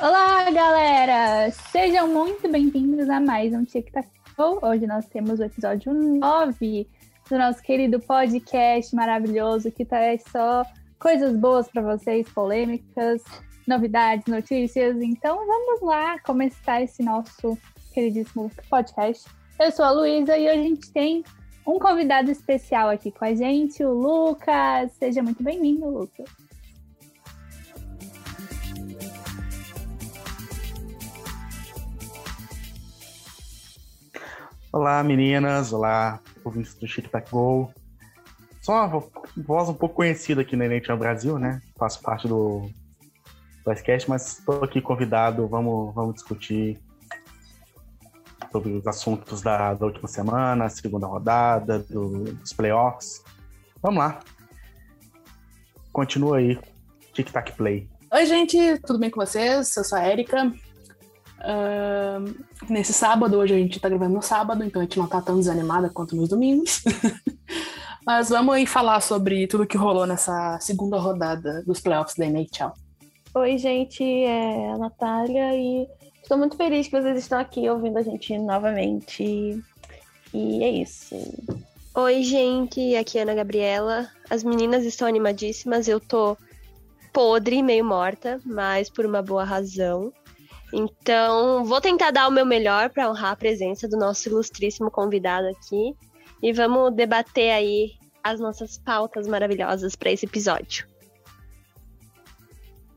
Olá, galera! Sejam muito bem-vindos a mais um Tic Tac Hoje nós temos o episódio 9 do nosso querido podcast maravilhoso que traz só coisas boas para vocês, polêmicas, novidades, notícias. Então vamos lá começar esse nosso queridíssimo podcast. Eu sou a Luísa e hoje a gente tem um convidado especial aqui com a gente, o Lucas. Seja muito bem-vindo, Lucas. Olá, meninas. Olá, ouvintes do Chic Tac Go. Só uma voz um pouco conhecida aqui na NHL Brasil, né? Faço parte do podcast, mas estou aqui convidado. Vamos, vamos discutir sobre os assuntos da, da última semana, segunda rodada, do, dos playoffs. Vamos lá. Continua aí. Tic Tac Play. Oi, gente, tudo bem com vocês? Eu sou a Erika. Uh, nesse sábado, hoje a gente tá gravando no sábado, então a gente não tá tão desanimada quanto nos domingos. Mas vamos aí falar sobre tudo que rolou nessa segunda rodada dos playoffs da NHL. Oi, gente, é a Natália e estou muito feliz que vocês estão aqui ouvindo a gente novamente. E é isso. Oi, gente, aqui é a Ana Gabriela. As meninas estão animadíssimas, eu tô podre, meio morta, mas por uma boa razão. Então, vou tentar dar o meu melhor para honrar a presença do nosso ilustríssimo convidado aqui e vamos debater aí as nossas pautas maravilhosas para esse episódio.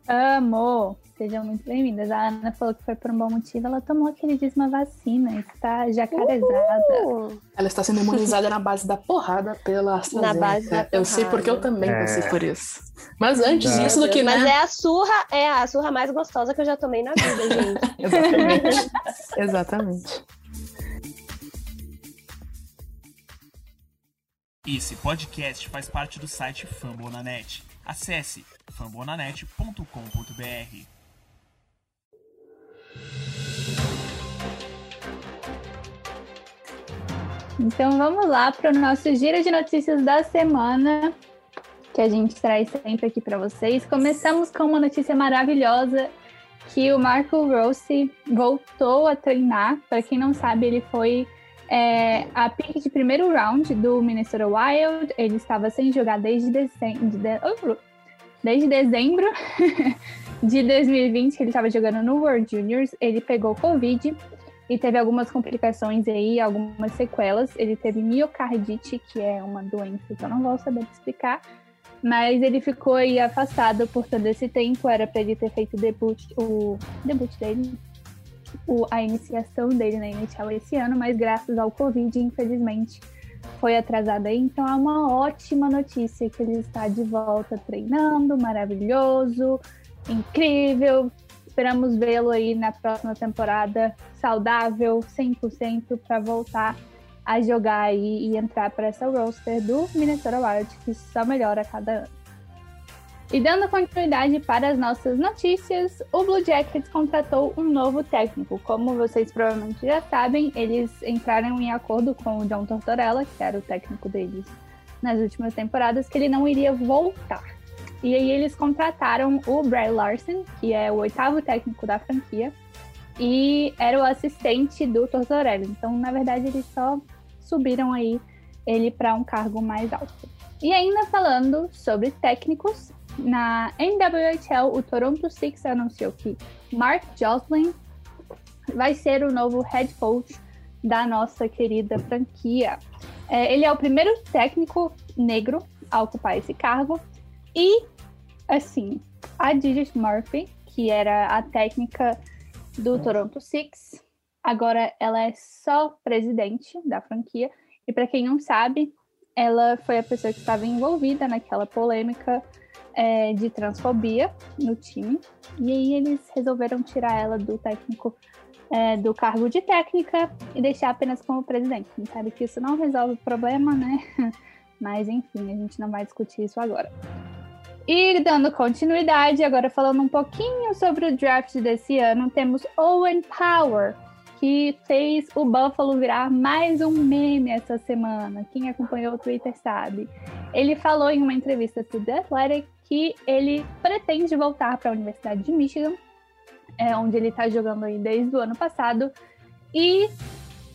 Amo! Sejam muito bem-vindas. A Ana falou que foi por um bom motivo. Ela tomou aquele dízima vacina, está jacarezada. Uhul. Ela está sendo imunizada na base da porrada pela AstraZeneca. Na base da porrada. Eu sei porque eu também é. passei por isso. Mas antes é. disso do que, né? Mas é a surra, é a surra mais gostosa que eu já tomei na vida, gente. Exatamente. Exatamente. Esse podcast faz parte do site Fambonanet. Acesse fambonanet.com.br. Então vamos lá para o nosso giro de notícias da semana, que a gente traz sempre aqui para vocês. Começamos com uma notícia maravilhosa que o Marco Rossi voltou a treinar. Para quem não sabe, ele foi é, a pick de primeiro round do Minnesota Wild. Ele estava sem jogar desde dezembro, desde dezembro de 2020, que ele estava jogando no World Juniors. Ele pegou Covid e teve algumas complicações aí, algumas sequelas. Ele teve miocardite, que é uma doença que eu não vou saber explicar, mas ele ficou aí afastado por todo esse tempo. Era para ele ter feito o debut, o debut dele, o, a iniciação dele na NHL esse ano, mas graças ao Covid, infelizmente, foi atrasado aí. Então é uma ótima notícia que ele está de volta treinando, maravilhoso, incrível, Esperamos vê-lo aí na próxima temporada saudável, 100% para voltar a jogar aí e entrar para essa roster do Minnesota Wild, que só melhora a cada ano. E dando continuidade para as nossas notícias, o Blue Jackets contratou um novo técnico. Como vocês provavelmente já sabem, eles entraram em acordo com o John Tortorella, que era o técnico deles nas últimas temporadas, que ele não iria voltar. E aí eles contrataram o Brad Larson, que é o oitavo técnico da franquia, e era o assistente do Tortorelli. Então, na verdade, eles só subiram aí ele para um cargo mais alto. E ainda falando sobre técnicos, na NWHL, o Toronto Six anunciou que Mark Jocelyn vai ser o novo head coach da nossa querida franquia. É, ele é o primeiro técnico negro a ocupar esse cargo e assim, a Digit Murphy, que era a técnica do Toronto Six, agora ela é só presidente da franquia. E para quem não sabe, ela foi a pessoa que estava envolvida naquela polêmica é, de transfobia no time. E aí eles resolveram tirar ela do técnico é, do cargo de técnica e deixar apenas como presidente. A gente sabe que isso não resolve o problema, né? Mas enfim, a gente não vai discutir isso agora. E dando continuidade, agora falando um pouquinho sobre o draft desse ano, temos Owen Power, que fez o Buffalo virar mais um meme essa semana. Quem acompanhou o Twitter sabe. Ele falou em uma entrevista para The Athletic que ele pretende voltar para a Universidade de Michigan, é, onde ele tá jogando aí desde o ano passado. E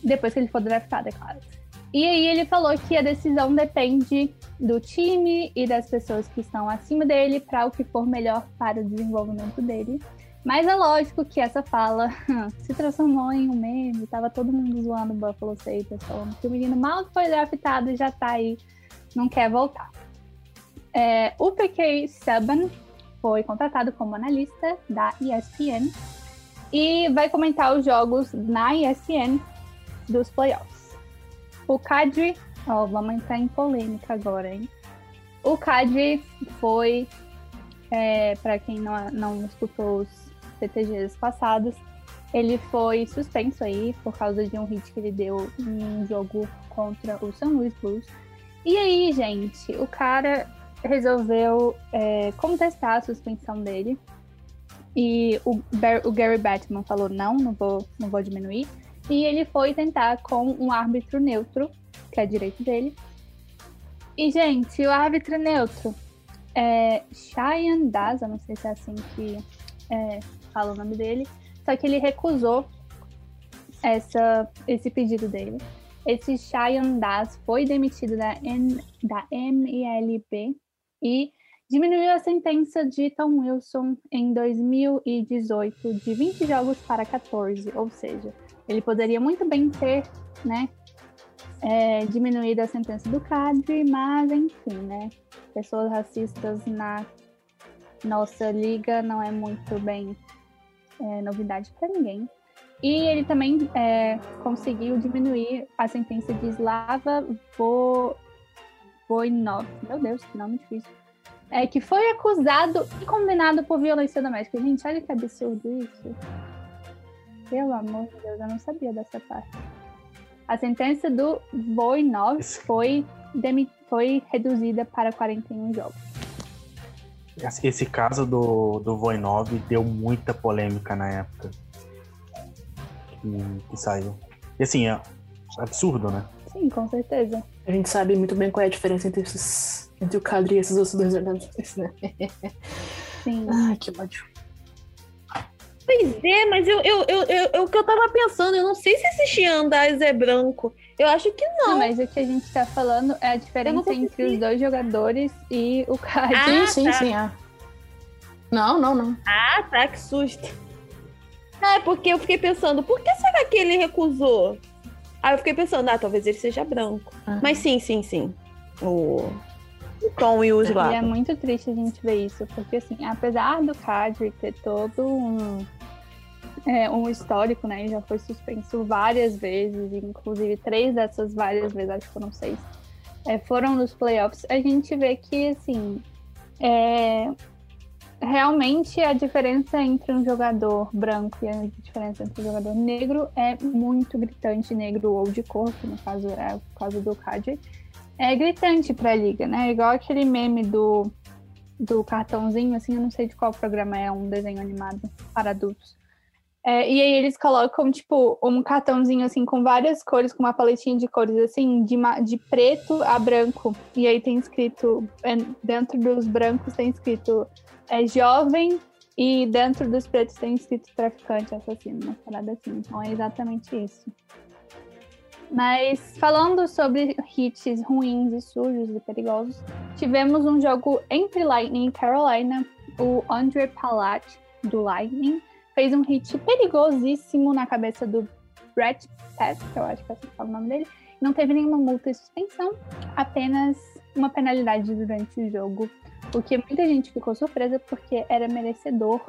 depois que ele for draftado, é claro. E aí ele falou que a decisão depende do time e das pessoas que estão acima dele para o que for melhor para o desenvolvimento dele. Mas é lógico que essa fala se transformou em um meme, tava todo mundo zoando o Buffalo Sabres, falando que o menino mal foi draftado e já tá aí, não quer voltar. É, o PK Subban foi contratado como analista da ESPN e vai comentar os jogos na ESPN dos playoffs. O Kadri, ó, vamos entrar em polêmica agora, hein? O Kadri foi, é, para quem não, não escutou os CTGs passados, ele foi suspenso aí por causa de um hit que ele deu em um jogo contra o St. Louis Blues. E aí, gente, o cara resolveu é, contestar a suspensão dele. E o, o, Gary Batman falou: não, não vou, não vou diminuir. E ele foi tentar com um árbitro neutro, que é direito dele. E, gente, o árbitro neutro é Cheyenne Daza, não sei se é assim que é, fala o nome dele, só que ele recusou essa, esse pedido dele. Esse Cheyenne Das foi demitido da, N, da MLB e diminuiu a sentença de Tom Wilson em 2018 de 20 jogos para 14, ou seja, ele poderia muito bem ter, né, é, diminuído a sentença do Cadre, mas enfim, né, pessoas racistas na nossa liga não é muito bem é, novidade para ninguém. E ele também é, conseguiu diminuir a sentença de Slava Vo... Voinov. Meu Deus, que nome difícil. É, que foi acusado e condenado por violência doméstica. Gente, olha que absurdo isso. Pelo amor de Deus, eu não sabia dessa parte. A sentença do Voinov foi, foi reduzida para 41 jogos. Esse caso do, do Voinov deu muita polêmica na época que, que saiu. E assim, é absurdo, né? Sim, com certeza. A gente sabe muito bem qual é a diferença entre, esses, entre o Cadre e esses outros dois jogadores, né? Sim. Ai, que ódio. Pois é, mas eu, eu, eu, eu, o que eu tava pensando, eu não sei se esse Xiandais é branco. Eu acho que não. não. Mas o que a gente tá falando é a diferença entre os dois jogadores e o Cadre. Ah, sim, tá. sim, é. Não, não, não. Ah, tá, que susto. Ah, é porque eu fiquei pensando, por que será que ele recusou? Aí eu fiquei pensando, ah, talvez ele seja branco. Uhum. Mas sim, sim, sim. O, Tom e o Slava. E é muito triste a gente ver isso, porque assim, apesar do Cadre ter todo um é, um histórico, né? Já foi suspenso várias vezes, inclusive três dessas várias vezes, acho que foram seis, é, foram nos playoffs. A gente vê que, assim, é, realmente a diferença entre um jogador branco e a diferença entre um jogador negro é muito gritante, negro ou de cor, que no caso é o caso do Kadri, é gritante para a liga, né? Igual aquele meme do, do cartãozinho, assim, eu não sei de qual programa é, um desenho animado para adultos é, e aí eles colocam, tipo, um cartãozinho, assim, com várias cores, com uma paletinha de cores, assim, de, de preto a branco. E aí tem escrito, é, dentro dos brancos tem escrito é, jovem, e dentro dos pretos tem escrito traficante, assassino, uma parada assim. Então é exatamente isso. Mas falando sobre hits ruins e sujos e perigosos, tivemos um jogo entre Lightning e Carolina, o Andre Palat do Lightning fez um hit perigosíssimo na cabeça do Brett Pass, que eu acho que é assim que fala o nome dele. Não teve nenhuma multa e suspensão, apenas uma penalidade durante o jogo. O que muita gente ficou surpresa porque era merecedor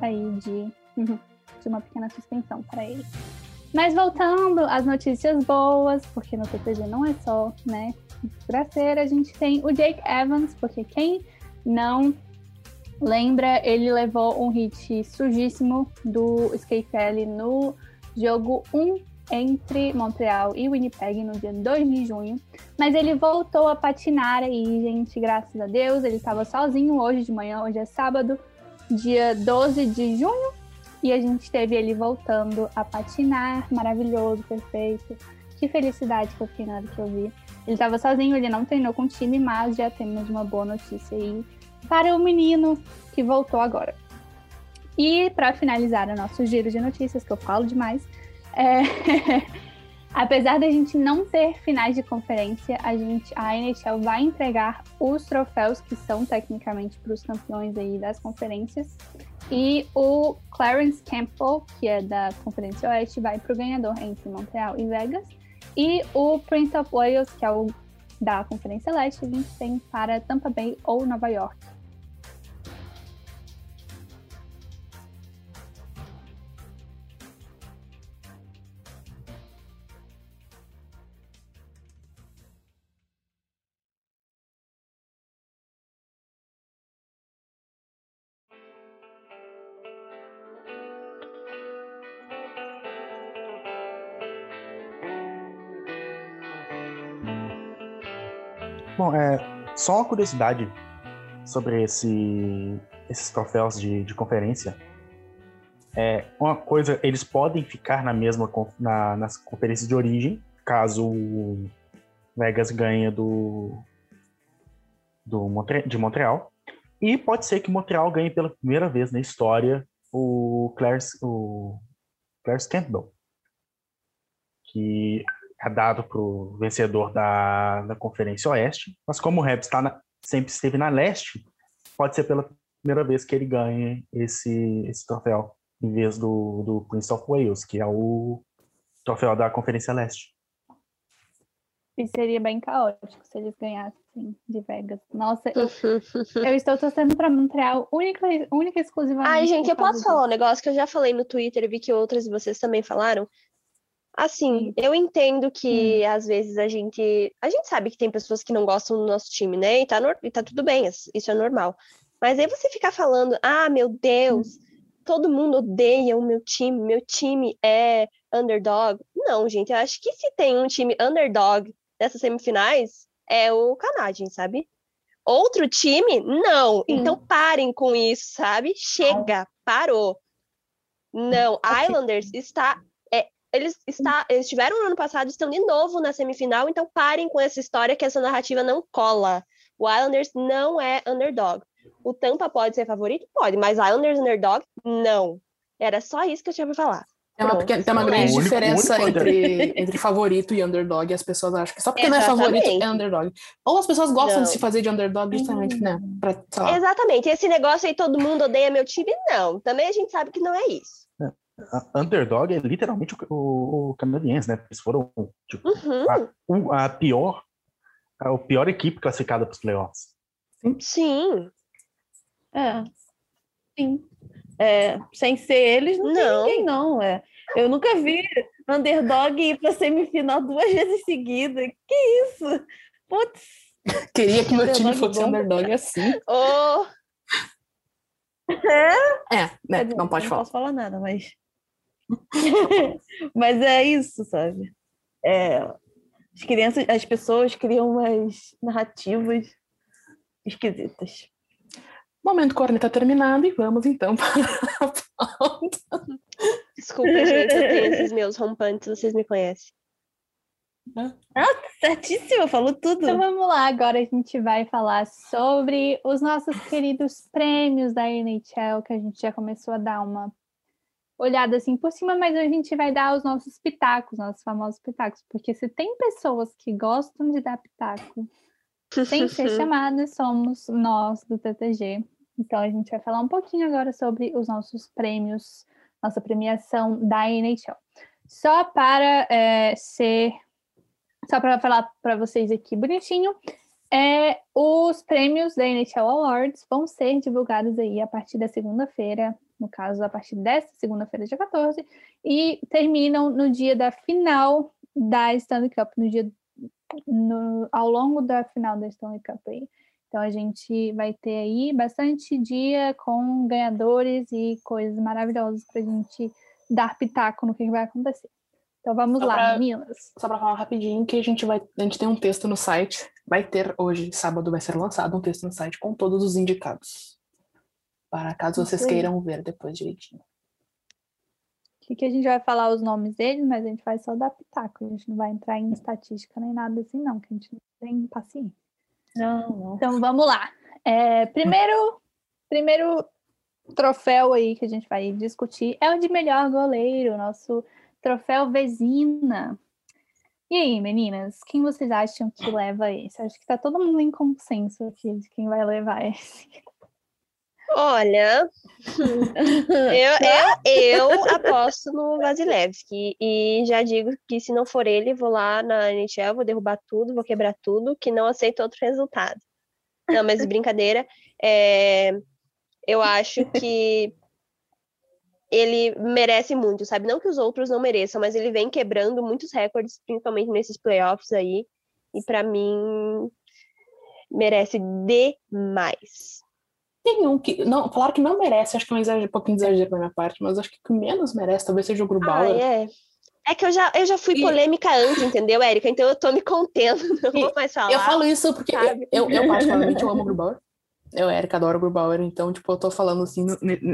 aí de, de uma pequena suspensão para ele. Mas voltando às notícias boas, porque no TPG não é só, né, desgraceira, a gente tem o Jake Evans, porque quem não Lembra, ele levou um hit sujíssimo do Skyfell no jogo 1 entre Montreal e Winnipeg no dia 2 de junho. Mas ele voltou a patinar aí, gente, graças a Deus. Ele estava sozinho hoje de manhã, hoje é sábado, dia 12 de junho. E a gente teve ele voltando a patinar, maravilhoso, perfeito. Que felicidade que eu fiquei na hora que eu vi. Ele estava sozinho, ele não treinou com o time, mas já temos uma boa notícia aí para o menino que voltou agora. E para finalizar o nosso giro de notícias, que eu falo demais, é... apesar da gente não ter finais de conferência, a gente, a NHL vai entregar os troféus que são tecnicamente para os campeões aí das conferências. E o Clarence Campbell, que é da Conferência Oeste, vai para o ganhador entre Montreal e Vegas. E o Prince of Wales, que é o da Conferência Leste, tem para Tampa Bay ou Nova York. Só uma curiosidade sobre esse, esses troféus de, de conferência. É, uma coisa, eles podem ficar na mesma na, nas conferências de origem, caso o Vegas ganhe do, do Montre, de Montreal. E pode ser que Montreal ganhe pela primeira vez na história o Clarence, o Clarence Campbell, que é dado para o vencedor da, da Conferência Oeste, mas como o Rebs tá sempre esteve na Leste, pode ser pela primeira vez que ele ganhe esse, esse troféu, em vez do, do Prince of Wales, que é o troféu da Conferência Leste. E seria bem caótico se eles ganhassem de Vegas. Nossa, eu, eu estou torcendo para Montreal única, única e exclusivamente. Ai, gente, eu posso falar um negócio que eu já falei no Twitter e vi que outras de vocês também falaram. Assim, eu entendo que hum. às vezes a gente. A gente sabe que tem pessoas que não gostam do nosso time, né? E tá, no, e tá tudo bem, isso é normal. Mas aí você ficar falando, ah, meu Deus, hum. todo mundo odeia o meu time, meu time é underdog. Não, gente, eu acho que se tem um time underdog nessas semifinais, é o Canadian, sabe? Outro time, não. Sim. Então parem com isso, sabe? Chega, parou. Não, Islanders está eles, está, eles estiveram no ano passado, estão de novo na semifinal, então parem com essa história que essa narrativa não cola. O Islanders não é underdog. O Tampa pode ser favorito? Pode, mas Islanders underdog? Não. Era só isso que eu tinha para falar. Tem uma, pequena, tem uma grande único, diferença entre, entre favorito e underdog, as pessoas acham que só porque Exatamente. não é favorito é underdog. Ou as pessoas gostam não. de se fazer de underdog justamente, né? Pra, Exatamente. Esse negócio aí, todo mundo odeia meu time, não. Também a gente sabe que não é isso underdog é literalmente o, o, o canadiense, né? Eles foram tipo, uhum. a, a, pior, a, a pior equipe classificada para os playoffs. Sim. Sim. É. Sim. É, sem ser eles, não, não. tem ninguém, não. É. Eu nunca vi underdog ir para semifinal duas vezes seguidas. Que isso? Putz. Queria que meu time fosse bom. underdog assim. Oh. É? É, né? não pode não falar. Não posso falar nada, mas Mas é isso, sabe? É, as crianças, as pessoas criam umas narrativas esquisitas. Momento corneta terminado e vamos então para a pauta. Desculpa, gente, eu tenho esses meus rompantes, vocês me conhecem. Ah, certíssimo, falou tudo. Então vamos lá, agora a gente vai falar sobre os nossos queridos prêmios da NHL, que a gente já começou a dar uma olhada assim por cima, mas a gente vai dar os nossos pitacos, nossos famosos pitacos, porque se tem pessoas que gostam de dar pitaco sem ser chamadas, somos nós do TTG. Então a gente vai falar um pouquinho agora sobre os nossos prêmios, nossa premiação da NHL. Só para é, ser, só para falar para vocês aqui bonitinho, é, os prêmios da NHL Awards vão ser divulgados aí a partir da segunda-feira, no caso, a partir desta segunda-feira, dia 14, e terminam no dia da final da Stanley Cup, no dia no, ao longo da final da Stanley Cup aí. Então a gente vai ter aí bastante dia com ganhadores e coisas maravilhosas para a gente dar pitaco no que vai acontecer. Então vamos só lá, pra, meninas. Só para falar rapidinho que a gente vai, a gente tem um texto no site, vai ter hoje, sábado vai ser lançado um texto no site com todos os indicados para caso vocês queiram ver depois direitinho. O que, a gente vai falar os nomes deles, mas a gente vai só dar pitaco. A gente não vai entrar em estatística nem nada assim, não, que a gente não tem paciência. Não, não. Então vamos lá. É, primeiro, primeiro troféu aí que a gente vai discutir é o de melhor goleiro, nosso troféu Vezina. E aí, meninas, quem vocês acham que leva esse? Acho que tá todo mundo em consenso aqui de quem vai levar esse. Olha, eu, eu, eu aposto no Vasilevski e já digo que se não for ele, vou lá na NHL, vou derrubar tudo, vou quebrar tudo, que não aceito outro resultado. Não, mas brincadeira. É, eu acho que ele merece muito, sabe? Não que os outros não mereçam, mas ele vem quebrando muitos recordes, principalmente nesses playoffs aí. E para mim merece demais. Tem um que. Não, claro que não merece, acho que é um, exagero, um pouquinho de exagero da minha parte, mas acho que o que menos merece talvez seja o Grubauer. Ah, é. É que eu já, eu já fui e... polêmica antes, entendeu, Érica? Então eu tô me contendo, não e vou mais falar. Eu falo isso porque eu, eu, particularmente, eu amo o Grubauer. Eu, Érica, adoro o Grubauer, então, tipo, eu tô falando, assim,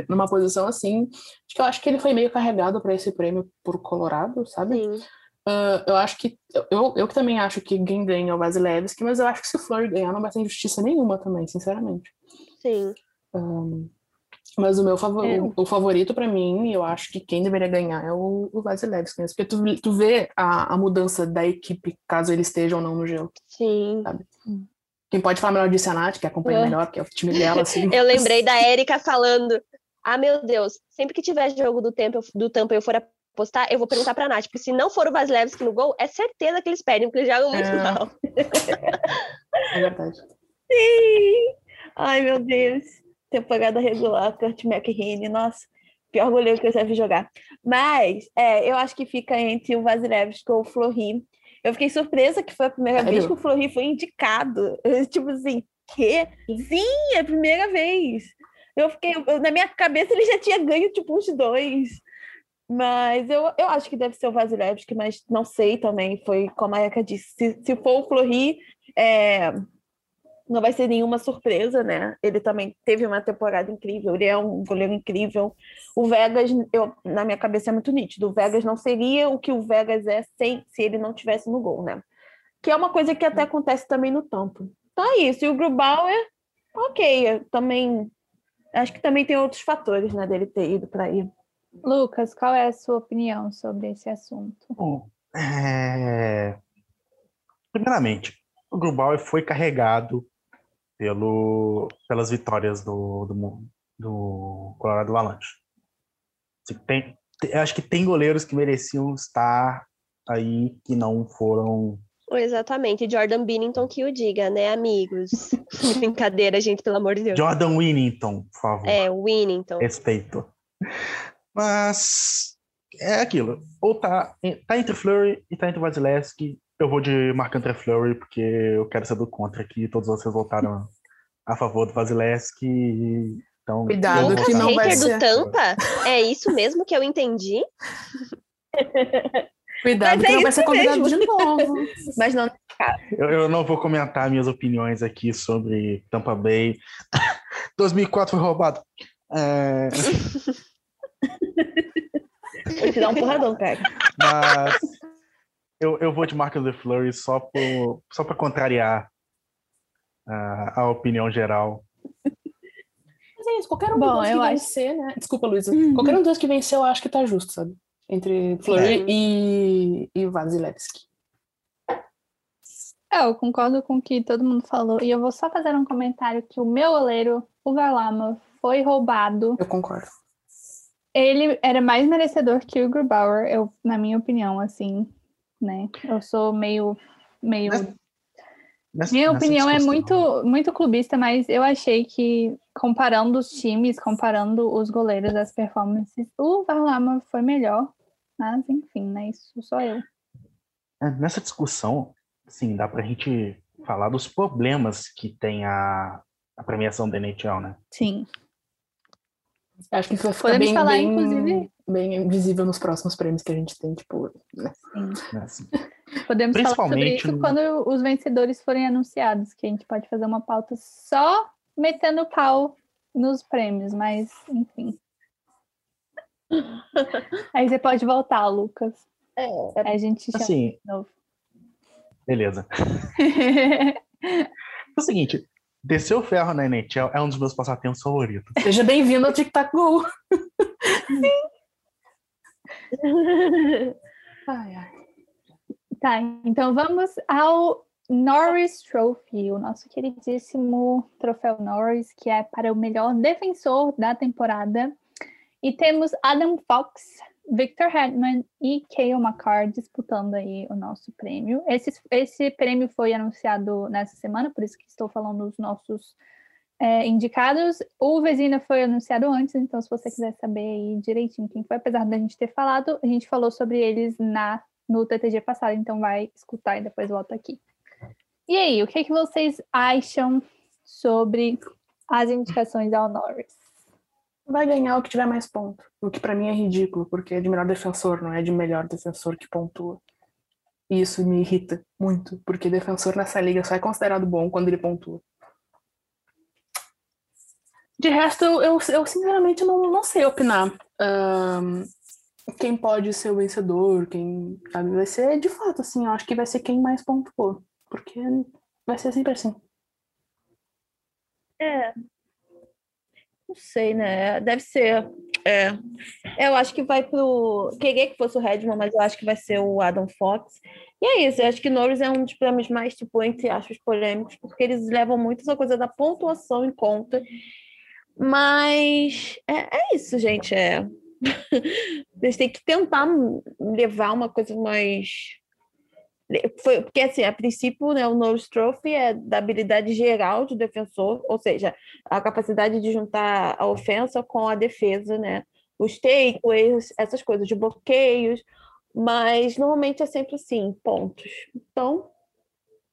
numa posição, assim, de que eu acho que ele foi meio carregado para esse prêmio por Colorado, sabe? Sim. Uh, eu acho que, eu, eu que também acho que quem ganha é o Vasilevski, mas eu acho que se o Flor ganhar não vai ter injustiça nenhuma também, sinceramente. Sim. Um, mas o meu favor, é. o, favorito para mim, eu acho que quem deveria ganhar é o, o Vasilevski, porque tu, tu vê a, a mudança da equipe, caso ele esteja ou não no gelo. Sim. Sabe? Quem pode falar melhor disso é a Nath, que acompanha é. melhor, que é o time dela, assim. eu lembrei da Érica falando, ah, meu Deus, sempre que tiver jogo do, tempo, do Tampa eu for apostar, eu vou perguntar pra Nath, porque se não for o Vasilevski no gol, é certeza que eles perdem, porque eles jogam muito é. mal. é verdade. Sim! Ai, meu Deus. Temporada regular, Kurt McHenry, nossa, pior goleiro que eu já vi jogar. Mas é, eu acho que fica entre o Vasilevski ou o Flori. Eu fiquei surpresa que foi a primeira é, vez que o Flori foi indicado. Eu, tipo assim, que? Sim, é a primeira vez. Eu fiquei, eu, na minha cabeça ele já tinha ganho tipo uns dois. Mas eu, eu acho que deve ser o Vasilevski, mas não sei também. Foi como a Erika disse. Se, se for o Flori, é, não vai ser nenhuma surpresa, né? Ele também teve uma temporada incrível, ele é um goleiro incrível. O Vegas, eu, na minha cabeça é muito nítido, o Vegas não seria o que o Vegas é sem se ele não tivesse no gol, né? Que é uma coisa que até acontece também no tampo. Então é isso. E o Grubauer, ok, também acho que também tem outros fatores, né, dele ter ido para aí. Lucas, qual é a sua opinião sobre esse assunto? Bom, é... primeiramente, o Grubauer foi carregado pelo, pelas vitórias do, do, do Colorado Avalanche. Tem, tem, acho que tem goleiros que mereciam estar aí que não foram. Exatamente, Jordan Binnington que o diga, né, amigos? Brincadeira, gente, pelo amor de Deus. Jordan Winnington, por favor. É, Winnington. Respeito. Mas é aquilo. Ou tá, tá entre Flurry e tá entre Vasilevski. Eu vou de Marc-André Fleury, porque eu quero ser do contra aqui. Todos vocês votaram a favor do Vasilevski. Então, Cuidado, que não vai ser. do Tampa? É isso mesmo que eu entendi? Cuidado, Mas que é não vai ser convidado mesmo. de novo. Mas não. Eu, eu, não vou comentar minhas opiniões aqui sobre Tampa Bay. 2004 foi roubado. É... Vou te dar um porradão, cara. Mas eu, eu vou de Marcus The Flurry só, por, só para contrariar a, a opinião geral. Mas é isso, qualquer um Bom, dos que acho... vencer, né? Desculpa, Luísa. Uhum. Qualquer um dos que venceu, eu acho que tá justo, sabe? Entre Fleury é. e, e Vasilevski. É, eu concordo com o que todo mundo falou. E eu vou só fazer um comentário que o meu goleiro, o Varlamov, foi roubado. Eu concordo. Ele era mais merecedor que o Grubauer, eu, na minha opinião, assim né? Eu sou meio. meio... Nessa, Minha opinião é muito, muito clubista, mas eu achei que, comparando os times, comparando os goleiros, as performances, o Varlamov foi melhor. Mas, enfim, né? Isso sou eu. É, nessa discussão, sim, dá pra gente falar dos problemas que tem a, a premiação da NHL, né? Sim. Acho que isso vai ficar Podemos bem, falar, bem, inclusive... bem visível nos próximos prêmios que a gente tem, tipo... Né? Sim. É, Podemos falar sobre isso quando os vencedores forem anunciados, que a gente pode fazer uma pauta só metendo pau nos prêmios, mas enfim. Aí você pode voltar, Lucas. É, a gente chama assim, de novo. Beleza. é o seguinte, Descer o ferro na NHL é um dos meus passatempos favoritos. Seja bem-vindo ao Tic Tac Go. Ai, ai. Tá, então vamos ao Norris Trophy, o nosso queridíssimo troféu Norris, que é para o melhor defensor da temporada. E temos Adam Fox, Victor Hedman e Cale McCarr disputando aí o nosso prêmio. Esse, esse prêmio foi anunciado nessa semana, por isso que estou falando dos nossos é, indicados. O Vezina foi anunciado antes, então se você quiser saber aí direitinho quem foi, apesar da gente ter falado, a gente falou sobre eles na no TTG passado, então vai escutar e depois volta aqui. E aí, o que, é que vocês acham sobre as indicações ao Norris? Vai ganhar o que tiver mais ponto. O que para mim é ridículo, porque é de melhor defensor, não é de melhor defensor que pontua. E isso me irrita muito, porque defensor nessa liga só é considerado bom quando ele pontua. De resto, eu, eu, eu sinceramente não, não sei opinar. Um, quem pode ser o vencedor, quem sabe, vai ser de fato assim, eu acho que vai ser quem mais pontuou, porque vai ser sempre assim. É. Não sei, né? Deve ser. É. Eu acho que vai pro. Queria que fosse o Redman, mas eu acho que vai ser o Adam Fox. E é isso, eu acho que Norris é um dos prêmios mais, tipo, entre aspas, polêmicos, porque eles levam muito essa coisa da pontuação em conta. Mas é, é isso, gente. É. Eles têm que tentar levar uma coisa mais. Foi, porque, assim, a princípio, né, o Norris Trophy é da habilidade geral de defensor, ou seja, a capacidade de juntar a ofensa com a defesa, né? Os takeaways, essas coisas de bloqueios, mas normalmente é sempre assim, pontos. Então,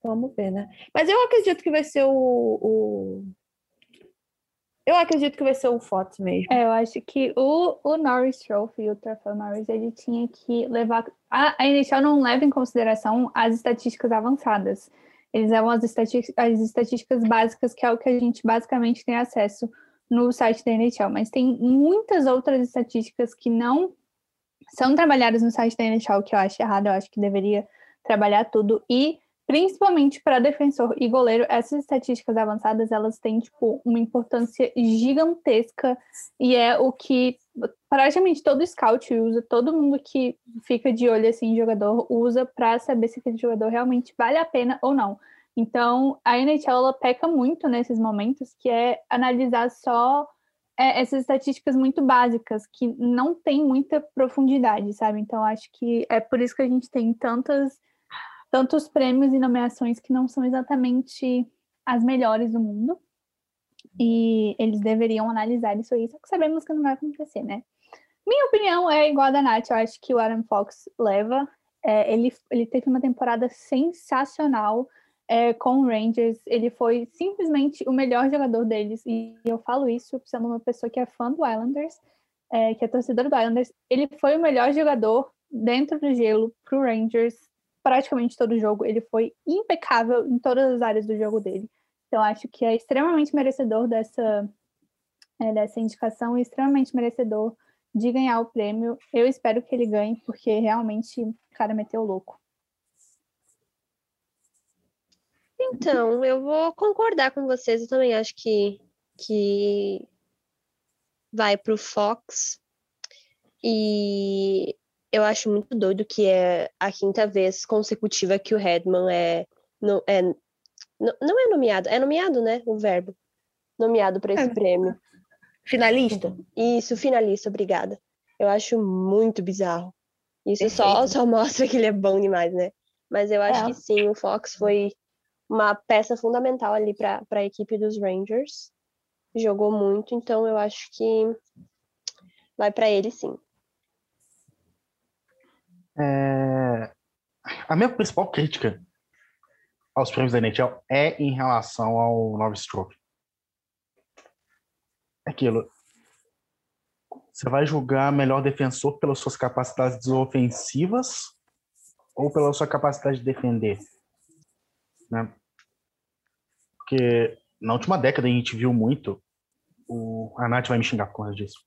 vamos ver, né? Mas eu acredito que vai ser o, o eu acredito que vai ser o Fox mesmo. É, eu acho que o, o Norris Trophy, o troféu Norris, ele tinha que levar. A, a NHL não leva em consideração as estatísticas avançadas. Eles levam as, as estatísticas básicas, que é o que a gente basicamente tem acesso no site da NHL. Mas tem muitas outras estatísticas que não são trabalhadas no site da NHL, que eu acho errado, eu acho que deveria trabalhar tudo. E principalmente para defensor e goleiro, essas estatísticas avançadas, elas têm, tipo, uma importância gigantesca e é o que praticamente todo scout usa, todo mundo que fica de olho, assim, em jogador, usa para saber se aquele jogador realmente vale a pena ou não. Então, a NHL, ela peca muito nesses momentos, que é analisar só é, essas estatísticas muito básicas, que não tem muita profundidade, sabe? Então, acho que é por isso que a gente tem tantas tantos prêmios e nomeações que não são exatamente as melhores do mundo. E eles deveriam analisar isso aí, só que sabemos que não vai acontecer, né? Minha opinião é igual a da Nath, eu acho que o Aaron Fox leva. É, ele, ele teve uma temporada sensacional é, com o Rangers, ele foi simplesmente o melhor jogador deles, e eu falo isso sendo uma pessoa que é fã do Islanders, é, que é torcedor do Islanders. Ele foi o melhor jogador dentro do gelo pro Rangers praticamente todo o jogo. Ele foi impecável em todas as áreas do jogo dele. Então, acho que é extremamente merecedor dessa, é, dessa indicação e extremamente merecedor de ganhar o prêmio. Eu espero que ele ganhe, porque realmente o cara meteu louco. Então, eu vou concordar com vocês. Eu também acho que, que vai para o Fox. E eu acho muito doido que é a quinta vez consecutiva que o Redman é, no, é não, não é nomeado, é nomeado, né? O verbo. Nomeado para esse é. prêmio. Finalista? Isso, finalista, obrigada. Eu acho muito bizarro. Isso só, só mostra que ele é bom demais, né? Mas eu acho é. que sim, o Fox foi uma peça fundamental ali para a equipe dos Rangers. Jogou muito, então eu acho que vai para ele sim. É... A minha principal crítica aos prêmios da NHL é em relação ao Norris Trophy. É aquilo. Você vai julgar melhor defensor pelas suas capacidades ofensivas ou pela sua capacidade de defender? Né? Porque na última década a gente viu muito. O... A Nath vai me xingar por causa disso.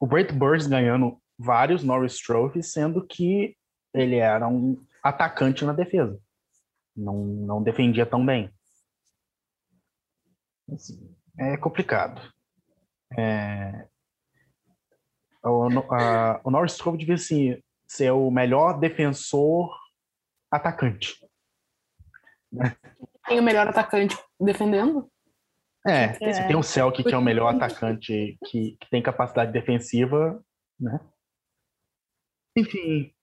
O Brett Burns ganhando vários Norris Trophies, sendo que ele era um atacante na defesa. Não, não defendia tão bem. Assim, é complicado. É... O, a, o Norris Cove devia assim, ser o melhor defensor atacante. Tem o melhor atacante defendendo? É, se tem o Selk, que é o melhor atacante que, que tem capacidade defensiva, né? Enfim.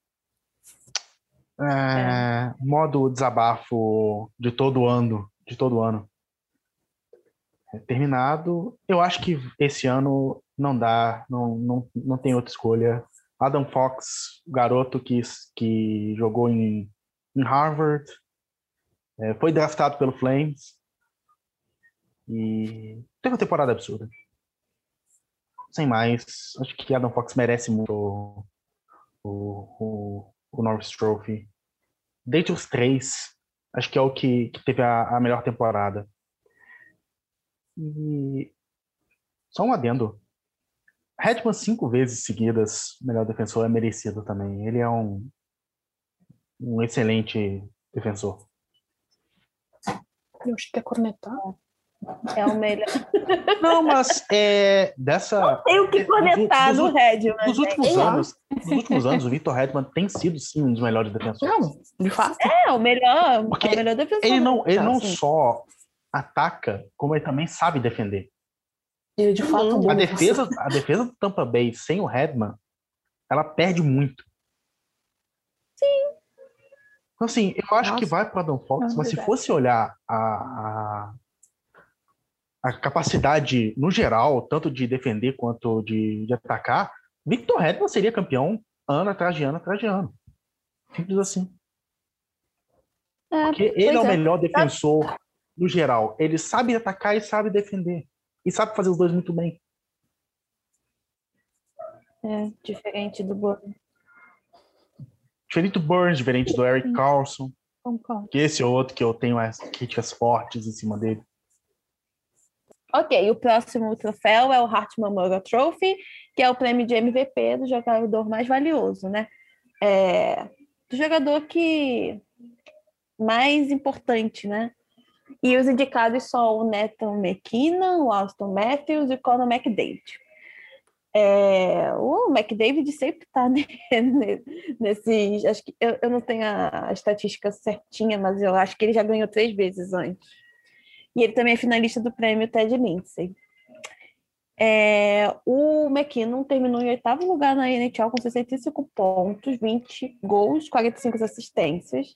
É, é. Modo desabafo de todo ano, de todo ano. É, terminado. Eu acho que esse ano não dá, não, não, não tem outra escolha. Adam Fox, garoto que, que jogou em, em Harvard, é, foi draftado pelo Flames e teve uma temporada absurda. Sem mais, acho que Adam Fox merece muito o, o, o Norris Trophy. Dentre os três, acho que é o que, que teve a, a melhor temporada. E só um adendo. Redman cinco vezes seguidas melhor defensor é merecido também. Ele é um, um excelente defensor. Eu acho que é cornetar. É o melhor. Não, mas é, dessa. Não tem o que conectar no Redman. Nos últimos anos, nos últimos anos, o Victor Redman tem sido sim um dos melhores defensores. Não, de fato. É, o melhor, Porque o melhor defensor. Ele não, ele não Assim. só ataca, como ele também sabe defender. Ele de fato é um bom A defesa, a defesa do Tampa Bay sem o Redman, ela perde muito. Sim. Então, assim, eu acho que Nossa. vai para Adam Fox, Não, mas se verdade. fosse olhar a, a, a capacidade no geral, tanto de defender quanto de, de atacar, Victor Redman seria campeão ano atrás de ano atrás de ano. Simples assim. É, Porque ele é o melhor defensor no geral. Ele sabe atacar e sabe defender. E sabe fazer os dois muito bem. É, diferente do Bono. Diferente do Burns, diferente do Eric Carlson, Concordo. que esse é outro que eu tenho as críticas fortes em cima dele. Ok, o próximo troféu é o Hart Memorial Trophy, que é o prêmio de MVP do jogador mais valioso, né? É, do jogador que mais importante, né? E os indicados são o Nathan McKinnon, o Austin Matthews e o Conor McDavid. É, o McDavid sempre está nesses. Acho que eu, eu não tenho a estatística certinha, mas eu acho que ele já ganhou três vezes antes. E ele também é finalista do prêmio Ted Lindsay. É, o McKinnon terminou em oitavo lugar na NHL com 65 pontos, 20 gols, 45 assistências.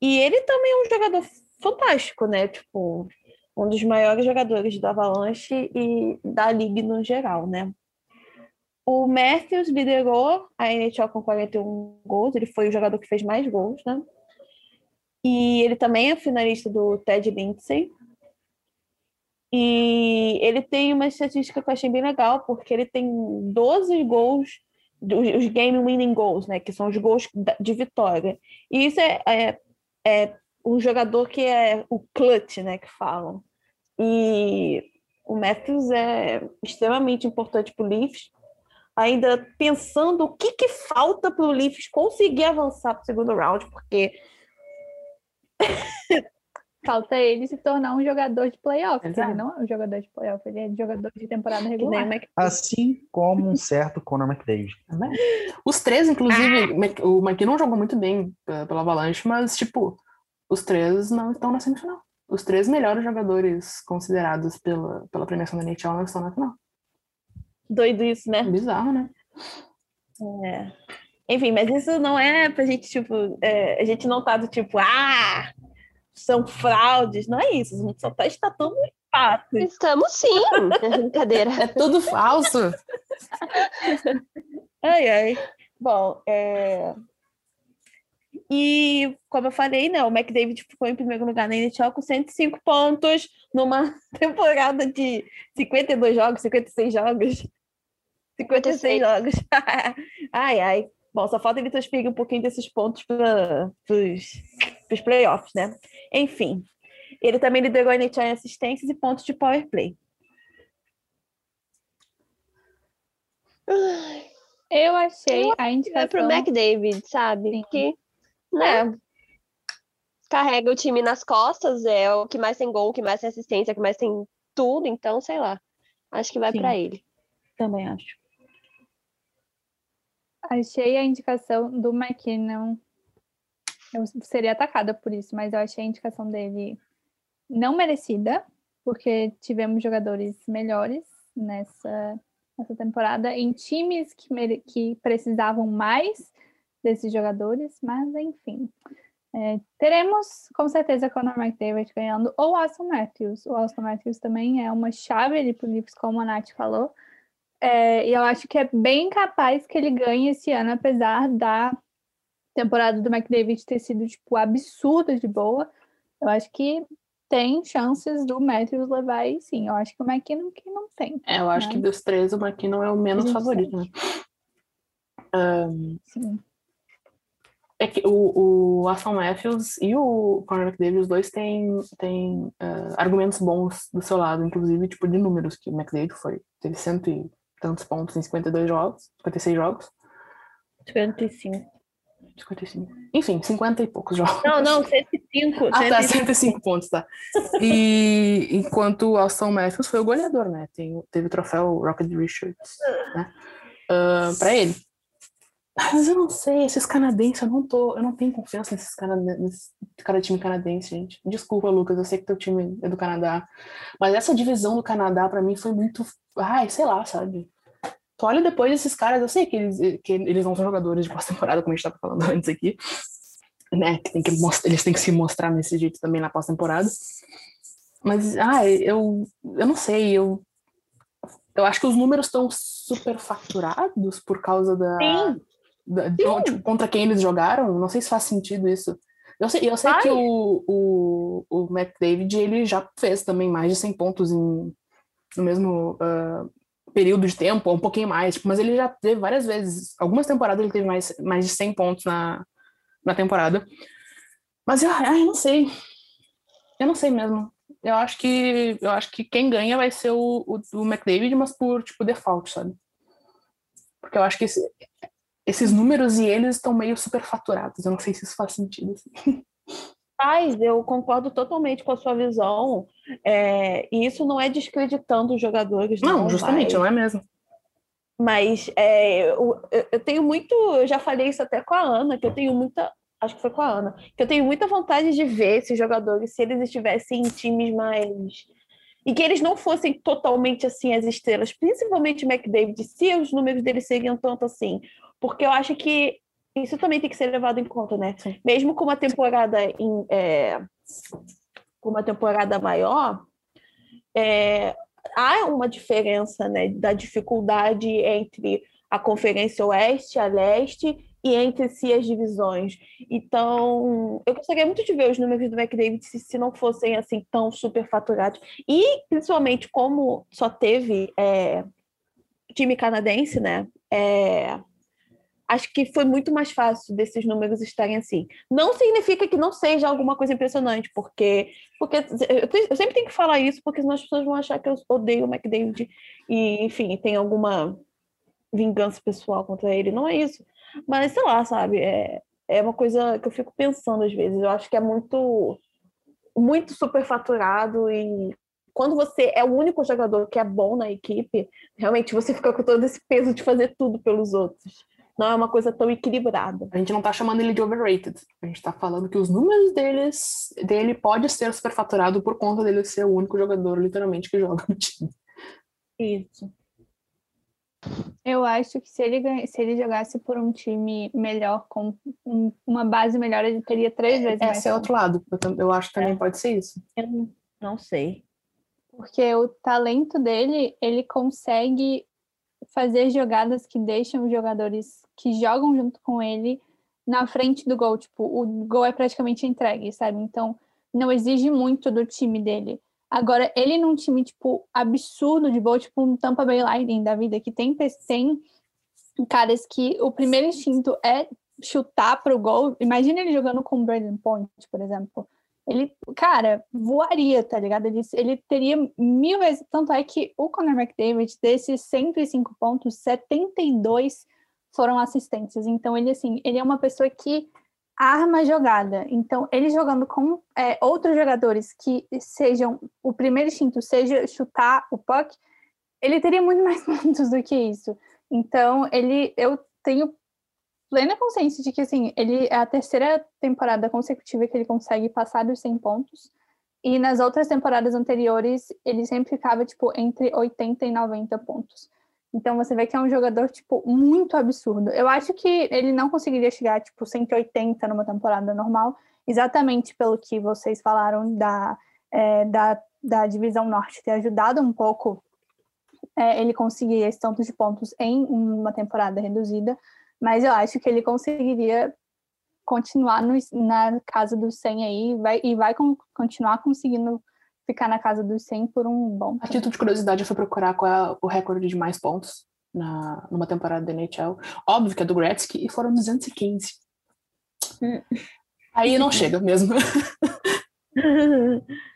E ele também é um jogador fantástico, né? Tipo, um dos maiores jogadores do Avalanche e da liga no geral, né? O Matthews liderou a NHL com 41 gols, ele foi o jogador que fez mais gols, né? E ele também é finalista do Ted Lindsay. E ele tem uma estatística que eu achei bem legal, porque ele tem 12 gols, os game winning goals, né? Que são os gols de vitória. E isso é, é, é um jogador que é o clutch, né? Que falam. E o Matthews é extremamente importante para o Leafs. Ainda pensando o que, que falta para o Leafs conseguir avançar para o segundo round, porque Falta ele se tornar um jogador de playoff. Exato. Ele não é um jogador de playoff, ele é jogador de temporada regular. Assim como um certo Conor McDavid. Os três, inclusive, o McKinnon jogou muito bem eh, pela Avalanche, mas, tipo, os três não estão na semifinal. Os três melhores jogadores considerados pela, pela premiação da NHL não estão na final. doido isso, né? Bizarro, né? É. Enfim, mas isso não é pra gente, tipo, é, a gente não tá do tipo, ah, são fraudes, não é isso, a gente só tá estatando um fato. Estamos sim. Brincadeira. É tudo falso. Ai, ai. Bom, é... E, como eu falei, né, o McDavid ficou em primeiro lugar na NHL com 105 pontos numa temporada de 52 jogos, 56 jogos. 56 jogos. ai, ai. Bom, só falta ele transferir um pouquinho desses pontos para os playoffs, né? Enfim, ele também liderou a NHL em assistências e pontos de power play. Eu achei a Vai pro indicação. McDavid, sabe? Sim. Que né, É, carrega o time nas costas, é o que mais tem gol, o que mais tem assistência, o que mais tem tudo, então, sei lá. Acho que vai pra ele. Também acho. Achei a indicação do McKinnon. Eu seria atacada por isso, mas eu achei a indicação dele não merecida, porque tivemos jogadores melhores nessa, nessa temporada em times que, que precisavam mais desses jogadores, mas enfim. É, teremos com certeza Conor McDavid ganhando ou Austin Matthews. O Austin Matthews também é uma chave ali para o como a Nath falou. É, e eu acho que é bem capaz que ele ganhe esse ano, apesar da temporada do McDavid ter sido, tipo, absurda de boa. Eu acho que tem chances do Matthews levar aí, sim. Eu acho que o McKinnon que não tem. É, eu acho que Mas- dos três o McKinnon é o menos favorito, né? Ahn, Sim. É que o, o Aston Matthews e o Conor McDavid, os dois têm, têm ah, argumentos bons do seu lado, inclusive, tipo, de números, que o McDavid foi, teve cento e tantos pontos em 52 jogos, 56 jogos, 55. 55, enfim, 50 e poucos jogos. Não, não, 105. Ah, tá, 105. 105 pontos, tá. E enquanto o Austin Matthews foi o goleador, né? Tem, teve o troféu Rocket Richards, né? Ah, pra ele. Mas eu não sei, esses canadenses, eu não tô, eu não tenho confiança nesses canadenses, nesse cara time canadense, gente. Desculpa, Lucas, eu sei que teu time é do Canadá, mas essa divisão do Canadá pra mim foi muito, ai, sei lá, sabe? Tu olha depois desses caras, eu sei que eles, que eles não são jogadores de pós-temporada, como a gente tava falando antes aqui, né? Que tem que eles têm que se mostrar nesse jeito também na pós-temporada. Mas, ah, eu, eu não sei, eu, eu acho que os números estão superfaturados por causa da, Sim. da- de- tipo, contra quem eles jogaram. Não sei se faz sentido isso. Eu sei, eu sei que o, o, o McDavid, ele já fez também mais de 100 pontos em, no mesmo ah, período de tempo, um pouquinho mais, tipo, mas ele já teve várias vezes, algumas temporadas ele teve mais, mais de 100 pontos na, na temporada. Mas eu, eu não sei. Eu não sei mesmo. Eu acho que eu acho que quem ganha vai ser o, o, o McDavid, mas por tipo default, sabe? Porque eu acho que esse- esses números e eles estão meio superfaturados. Eu não sei se isso faz sentido. assim. Faz, eu concordo totalmente com a sua visão. É, e isso não é descreditando os jogadores, Não, não, justamente, mas, não é mesmo. mas é, eu, eu- eu tenho muito, eu já falei isso até com a Ana, que eu tenho muita, acho que foi com a Ana, que eu tenho muita vontade de ver esses jogadores se eles estivessem em times mais e que eles não fossem totalmente assim as estrelas, principalmente o McDavid, se os números dele seriam tanto assim, porque eu acho que isso também tem que ser levado em conta, né? Sim. Mesmo com uma temporada em, é, com uma temporada maior, é, há uma diferença, né, da dificuldade entre a Conferência Oeste, a Leste e entre si as divisões. Então, eu gostaria muito de ver os números do McDavid se, se não fossem assim tão superfaturados. E, principalmente, como só teve é, time canadense, né? é, acho que foi muito mais fácil desses números estarem assim. Não significa que não seja alguma coisa impressionante, porque, porque eu, sempre tenho que falar isso, porque senão as pessoas vão achar que eu odeio o McDavid e, enfim, tem alguma vingança pessoal contra ele. Não é isso. Mas, sei lá, sabe? É, é uma coisa que eu fico pensando às vezes. Eu acho que é muito, muito superfaturado e quando você é o único jogador que é bom na equipe, realmente você fica com todo esse peso de fazer tudo pelos outros. Não é uma coisa tão equilibrada. A gente não tá chamando ele de overrated. A gente tá falando que os números deles, dele pode ser superfaturado por conta dele ser o único jogador, literalmente, que joga no time. Isso. Eu acho que se ele, se ele jogasse por um time melhor, com um- uma base melhor, ele teria três vezes mais. Esse é outro lado. Eu, eu acho que também pode ser isso. Eu não sei. Porque o talento dele, ele consegue fazer jogadas que deixam os jogadores que jogam junto com ele na frente do gol. Tipo, o gol é praticamente entregue, sabe? Então, não exige muito do time dele. Agora, ele num time, tipo, absurdo de boa, tipo um Tampa Bay Lightning da vida, que tem, tem caras que o primeiro instinto é chutar pro gol. Imagina ele jogando com o Brandon Point, por exemplo. Ele, cara, voaria, tá ligado? Ele, ele teria mil vezes. Tanto é que o Conor McDavid, desses 105 pontos, 72 foram assistências. Então, ele, assim, ele é uma pessoa que arma jogada. Então, ele jogando com é, outros jogadores que sejam o primeiro instinto seja chutar o puck, ele teria muito mais pontos do que isso. Então, ele, eu tenho plena consciência de que assim, ele é a terceira temporada consecutiva que ele consegue passar dos 100 pontos. E nas outras temporadas anteriores, ele sempre ficava tipo entre 80 e 90 pontos. Então você vê que é um jogador tipo muito absurdo. Eu acho que ele não conseguiria chegar tipo 180 numa temporada normal, exatamente pelo que vocês falaram da é, da, da divisão norte ter ajudado um pouco é, ele conseguir esse tanto de pontos em uma temporada reduzida, mas eu acho que ele conseguiria continuar no, na casa dos 100 aí vai, e vai com, continuar conseguindo ficar na casa dos 100 por um bom tempo. A título de curiosidade, eu fui procurar qual é o recorde de mais pontos na, numa temporada da NHL. Óbvio que é do Gretzky e foram 215. Hum. Aí não chega mesmo.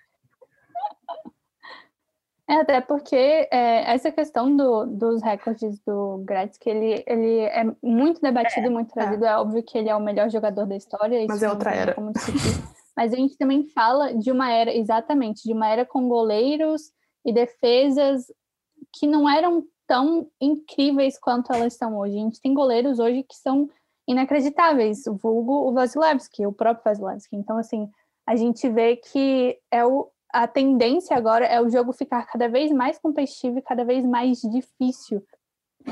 É, até porque é, essa questão do, dos recordes do Gretzky, ele, ele é muito debatido, é, muito trazido. É. é. óbvio que ele é o melhor jogador da história. Mas é outra era. Mas a gente também fala de uma era, exatamente, de uma era com goleiros e defesas que não eram tão incríveis quanto elas são hoje. A gente tem goleiros hoje que são inacreditáveis, o vulgo o Vasilevski, o próprio Vasilevski. Então, assim, a gente vê que é o, a tendência agora é o jogo ficar cada vez mais competitivo e cada vez mais difícil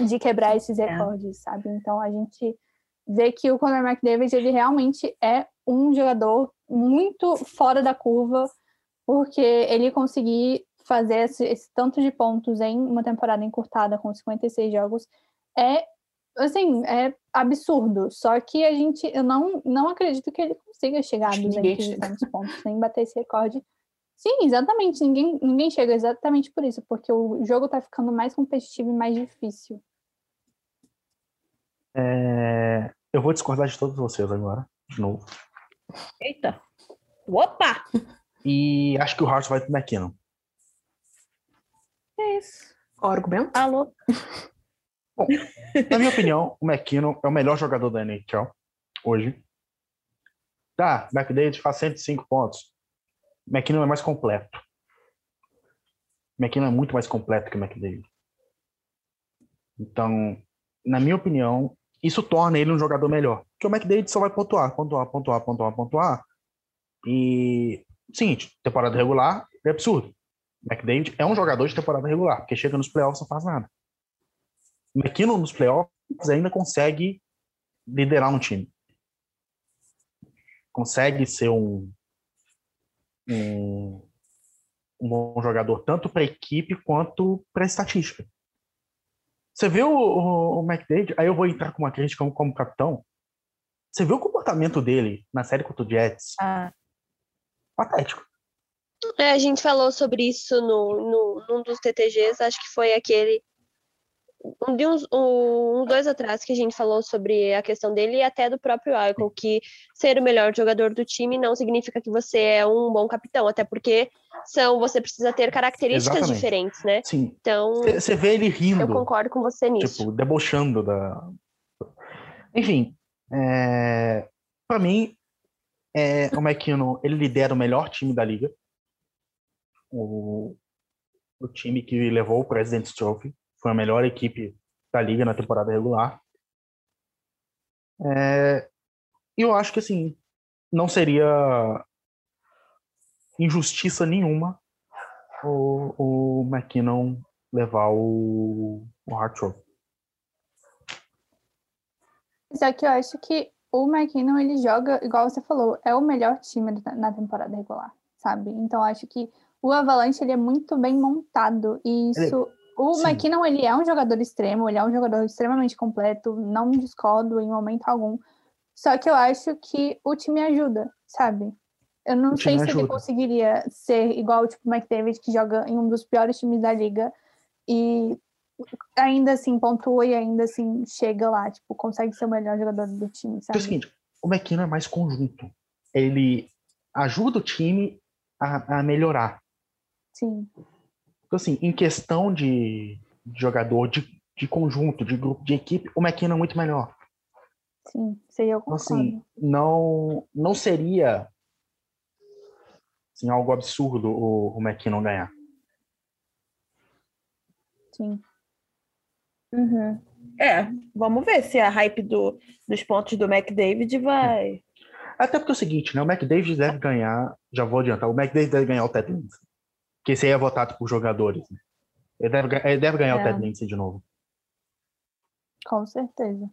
de quebrar esses é. recordes, é. sabe? Então a gente vê que o Conor McDavid ele realmente é um jogador muito fora da curva, porque ele conseguir fazer esse, esse tanto de pontos em uma temporada encurtada com 56 jogos é assim, é absurdo. Só que a gente, eu não, não acredito que ele consiga chegar a 200 pontos, nem bater esse recorde Sim, exatamente. Ninguém, ninguém chega exatamente por isso, porque o jogo tá ficando mais competitivo e mais difícil. É... Eu vou discordar de todos vocês agora, de novo. Eita! Opa! E acho que o Hart vai pro McKinnon. É isso. O argumento? Alô? Bom, na minha opinião, o McKinnon é o melhor jogador da NHL hoje. Tá, McDavid faz 105 pontos. McKinnon é mais completo. McKinnon é muito mais completo que o McDavid. Então, na minha opinião, isso torna ele um jogador melhor. Porque o McDavid só vai pontuar, pontuar, pontuar, pontuar, pontuar. E, seguinte, temporada regular é absurdo. McDavid é um jogador de temporada regular, porque chega nos playoffs e não faz nada. McKinnon nos playoffs ainda consegue liderar um time. Consegue ser um, um, um bom jogador, tanto para a equipe quanto para a estatística. Você vê o, o, o McDavid, aí eu vou entrar com uma crítica como, como capitão. Você viu o comportamento dele na série contra o Jets? Ah. Patético. É, a gente falou sobre isso no, no, num dos TTGs, acho que foi aquele de uns, um, dois atrás que a gente falou sobre a questão dele e até do próprio Eichel, que ser o melhor jogador do time não significa que você é um bom capitão, até porque são você precisa ter características Exatamente. diferentes, né? Sim. Então, você vê ele rindo. Eu concordo com você nisso. Tipo, debochando da. Enfim, é... para mim, é... o McKinnon ele lidera o melhor time da liga, o, o time que levou o President's Trophy foi a melhor equipe da liga na temporada regular. É, eu acho que assim não seria injustiça nenhuma o, o McKinnon levar o, o Hart Só que eu acho que o McKinnon ele joga, igual você falou, é o melhor time na temporada regular, sabe? Então acho que o Avalanche ele é muito bem montado e isso o Sim. McKinnon, ele é um jogador extremo, ele é um jogador extremamente completo, não discordo em momento algum. Só que eu acho que o time ajuda, sabe? Eu não sei se ajuda. ele conseguiria ser igual tipo, o McDavid, que joga em um dos piores times da liga e ainda assim pontua e ainda assim chega lá, tipo, consegue ser o melhor jogador do time, sabe? É o seguinte, o McKinnon é mais conjunto. Ele ajuda o time a, a melhorar. Sim. Então, assim, em questão de, de jogador, de, de conjunto, de grupo, de equipe, o McKinnon é muito melhor. Sim, aí eu concordo. Assim, não, não seria assim, algo absurdo o, o McKinnon ganhar. Sim. Uhum. É, vamos ver se a hype do, dos pontos do McDavid vai. Até porque é o seguinte, né? O McDavid deve ganhar, já vou adiantar, o McDavid deve ganhar o Ted Lindsay. Porque esse aí é votado por jogadores. Né? Ele, deve, ele deve ganhar o É. Ted Lindsay de novo. Com certeza.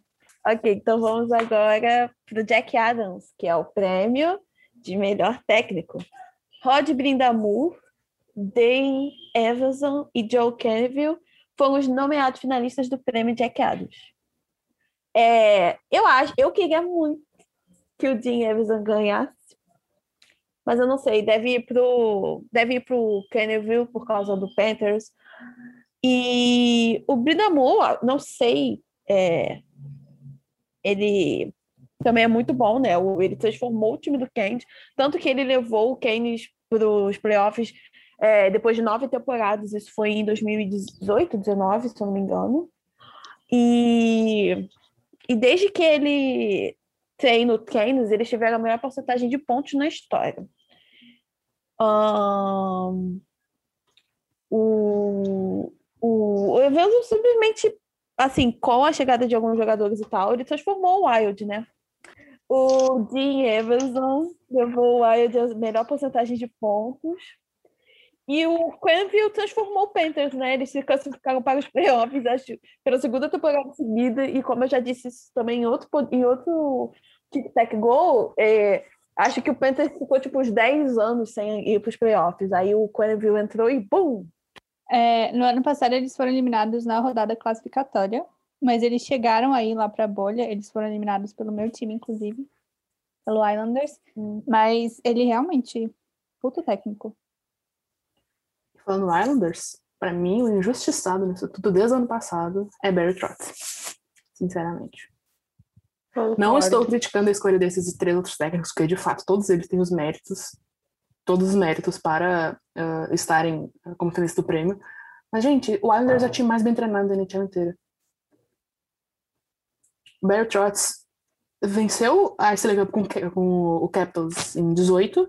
Ok, então vamos agora para o Jack Adams, que é o prêmio de melhor técnico. Rod Brindamur, Dane Everson e Joe Canville foram os nomeados finalistas do prêmio Jack Adams. É, eu acho, eu queria muito que o Dean Everson ganhasse, mas eu não sei, deve ir pro, deve ir pro Canville por causa do Panthers. E o Brindamur, não sei, é, ele também é muito bom, né? Ele transformou o time do Keynes, tanto que ele levou o Keynes para os playoffs é, depois de nove temporadas. Isso foi em 2018, 19, se eu não me engano. E, e desde que ele treina o Keynes, eles tiveram a maior porcentagem de pontos na história. Ahn, o, o, evento simplesmente assim, com a chegada de alguns jogadores e tal, ele transformou o Wild, né? O Dean Everson levou o Wild a melhor porcentagem de pontos. E o Quenville transformou o Panthers, né? Eles se classificaram para os playoffs, acho, pela segunda temporada seguida. E como eu já disse isso também em outro, em outro Tic Tac Go, é, acho que o Panthers ficou tipo uns 10 anos sem ir para os playoffs. Aí o Quenville entrou e BUM! É, no ano passado eles foram eliminados na rodada classificatória, mas eles chegaram aí lá para a bolha. Eles foram eliminados pelo meu time, inclusive, pelo Islanders. Hum. Mas ele realmente, puto técnico. Falando Islanders, pra mim, o injustiçado nisso tudo desde o ano passado é Barry Trotz. Sinceramente. Não estou criticando a escolha desses três outros técnicos, porque de fato todos eles têm os méritos, todos os méritos para ah, estarem ah, como finalista do prêmio. Mas, gente, o Islanders é o time mais bem treinado da NHL inteira. Barry Trotz venceu a Stanley Cup com, o- com o Capitals em 18.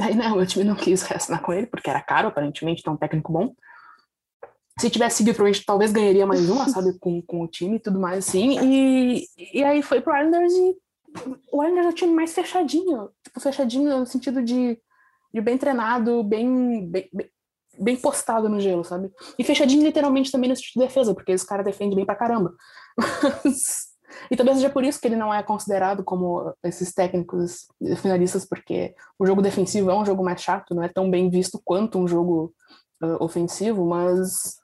Aí, né, o meu time não quis reassinar com ele, porque era caro, aparentemente, então um técnico bom. Se tivesse seguido, provavelmente talvez ganharia mais uma, sabe, com, com o time e tudo mais assim. E, e aí foi pro Islanders e o Islanders é o time mais fechadinho. Tipo, fechadinho no sentido de, de bem treinado, bem, bem, bem- postado no gelo, sabe? E fechadinho literalmente também no sentido de defesa, porque esse cara defende bem pra caramba. Mas- e talvez seja por isso que ele não é considerado como esses técnicos finalistas, porque o jogo defensivo é um jogo mais chato, não é tão bem visto quanto um jogo ah, ofensivo, mas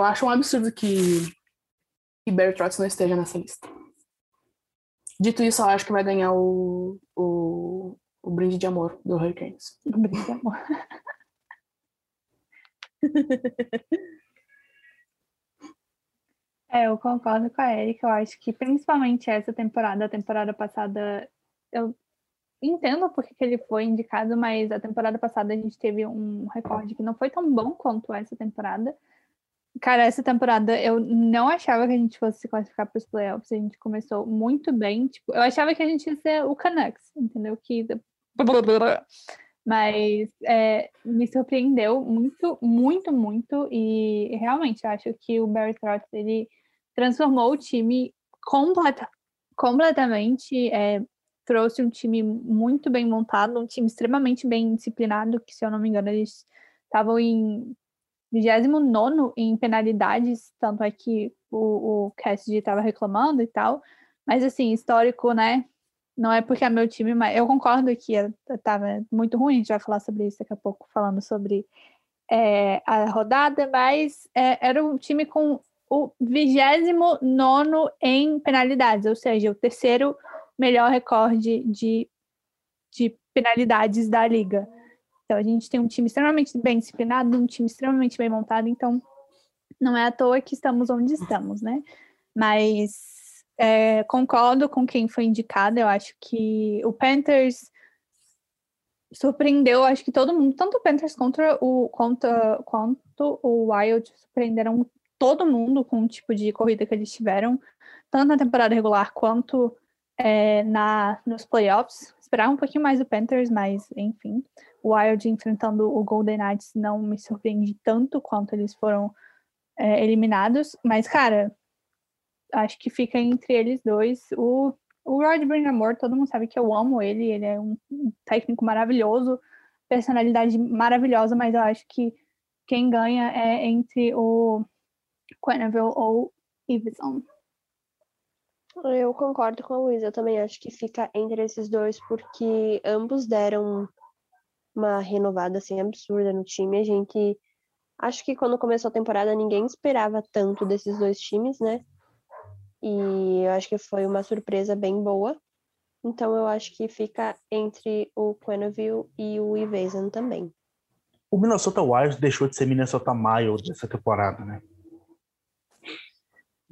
eu acho um absurdo que, que Barry Trotz não esteja nessa lista. Dito isso, eu acho que vai ganhar o, o, o brinde de amor do Hurricanes. Brinde, amor. É, eu concordo com a Erika. Eu acho que principalmente essa temporada, a temporada passada, eu entendo porque que ele foi indicado, mas a temporada passada a gente teve um recorde que não foi tão bom quanto essa temporada. Cara, essa temporada eu não achava que a gente fosse se classificar para os playoffs. A gente começou muito bem. Tipo, eu achava que a gente ia ser o Canucks, entendeu? Que mas é, me surpreendeu muito, muito, muito. E realmente acho que o Barry Trotz ele transformou o time completa, completamente. é, trouxe um time muito bem montado, um time extremamente bem disciplinado, que se eu não me engano eles estavam em 29 em penalidades, tanto é que o, o Cassidy estava reclamando e tal. Mas assim, histórico, né? Não é porque é meu time, mas eu concordo que estava muito ruim, a gente vai falar sobre isso daqui a pouco, falando sobre é, a rodada, mas é, era um time com o 29 em penalidades, ou seja, o terceiro melhor recorde de, de penalidades da liga. Então a gente tem um time extremamente bem disciplinado, um time extremamente bem montado, então não é à toa que estamos onde estamos, né? Mas é, concordo com quem foi indicado, eu acho que o Panthers surpreendeu, acho que todo mundo, tanto o Panthers contra o, contra, quanto o Wild surpreenderam todo mundo com o tipo de corrida que eles tiveram, tanto na temporada regular quanto é, na, nos playoffs. Esperava um pouquinho mais do Panthers, mas enfim. O Wild enfrentando o Golden Knights não me surpreende tanto quanto eles foram é, eliminados. Mas, cara, acho que fica entre eles dois. O, o Rod Brindamore, todo mundo sabe que eu amo ele. Ele é um, técnico maravilhoso, personalidade maravilhosa, mas eu acho que quem ganha é entre o Quenneville ou Iveson. Eu concordo com a Luísa, eu também acho que fica entre esses dois, porque ambos deram uma renovada assim absurda no time. A gente acho que quando começou a temporada ninguém esperava tanto desses dois times, né? E eu acho que foi uma surpresa bem boa. Então eu acho que fica entre o Quenneville e o Iveson também. O Minnesota Wild deixou de ser Minnesota Miles dessa temporada, né?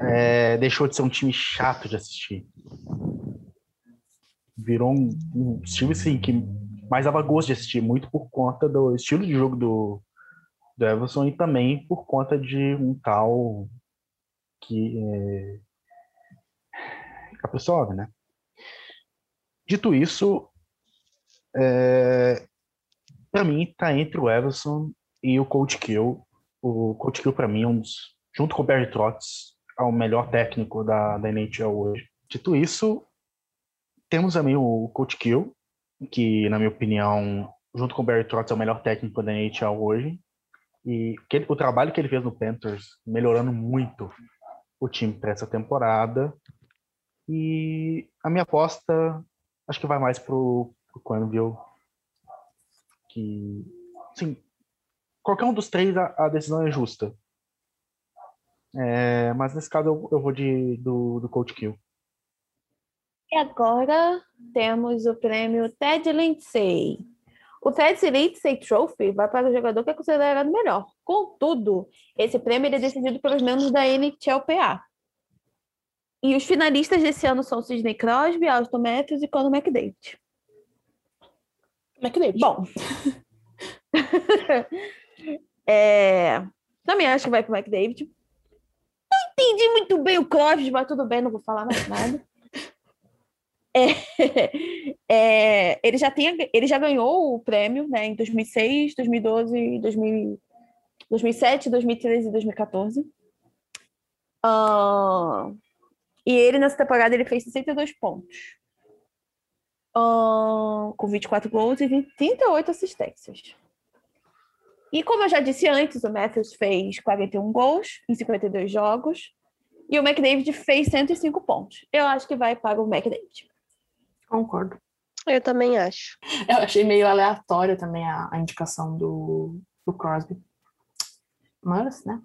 É, deixou de ser um time chato de assistir. Virou um, um time assim, que mais dava gosto de assistir, muito por conta do estilo de jogo do, do Everson e também por conta de um tal que é, né? Dito isso, é, para mim tá entre o Everson e o Coach Kill. O Coach Kill para mim é um dos, junto com o Barry Trotz, é o melhor técnico da, da NHL hoje. Dito isso, temos também o Coach Kill, que, na minha opinião, junto com o Barry Trotz, é o melhor técnico da NHL hoje. E que, o trabalho que ele fez no Panthers, melhorando muito o time para essa temporada. E a minha aposta, acho que vai mais pro, pro Quenneville. Que, sim, qualquer um dos três, a, a decisão é justa. É, mas nesse caso eu, eu vou de, do, do Coach Kill. E agora temos o prêmio Ted Lindsay. O Ted Lindsay Trophy vai para o jogador que é considerado melhor. Contudo, esse prêmio é decidido pelos membros da NHLPA. E os finalistas desse ano são Sidney Crosby, Austin Matthews e Conor McDavid. McDavid. Bom. é... Também acho que vai para o McDavid entendi muito bem o Clóvis, mas tudo bem, não vou falar mais nada. É, é, ele, já tinha, ele já ganhou o prêmio né, em 2006, 2012, 2000, 2007, 2013 e 2014. Uh, e ele, nessa temporada, ele fez 62 pontos. Uh, com 24 gols e 38 assistências. E como eu já disse antes, o Matthews fez 41 gols em 52 jogos e o McDavid fez 105 pontos. Eu acho que vai para o McDavid. Concordo. Eu também acho. Eu achei meio aleatório também a, a indicação do, do Crosby. Mas, né?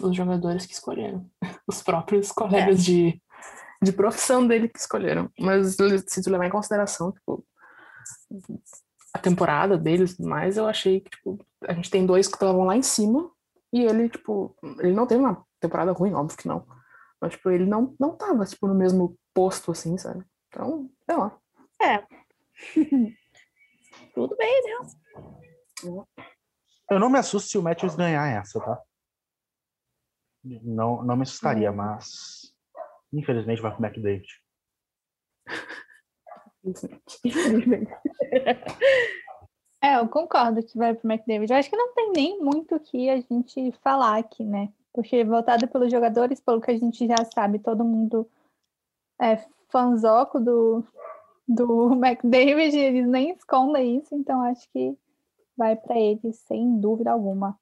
Os jogadores que escolheram. Os próprios colegas é. de, de profissão dele que escolheram. Mas se tu levar em consideração, tipo, a temporada deles e tudo mais, eu achei que, tipo, a gente tem dois que estavam lá em cima e ele, tipo, ele não teve uma temporada ruim, óbvio que não. Mas, tipo, ele não, não tava, tipo, no mesmo posto, assim, sabe? Então, lá. É. Tudo bem, né? Eu não me assusto se o Matthews ganhar essa, tá? Não, não me assustaria, hum. mas infelizmente vai pro McDavid. É, eu concordo que vai pro McDavid. Eu acho que não tem nem muito o que a gente falar aqui, né? Porque voltado pelos jogadores, pelo que a gente já sabe, todo mundo é fanzoco do, do McDavid, eles nem escondem isso, então acho que vai para ele sem dúvida alguma.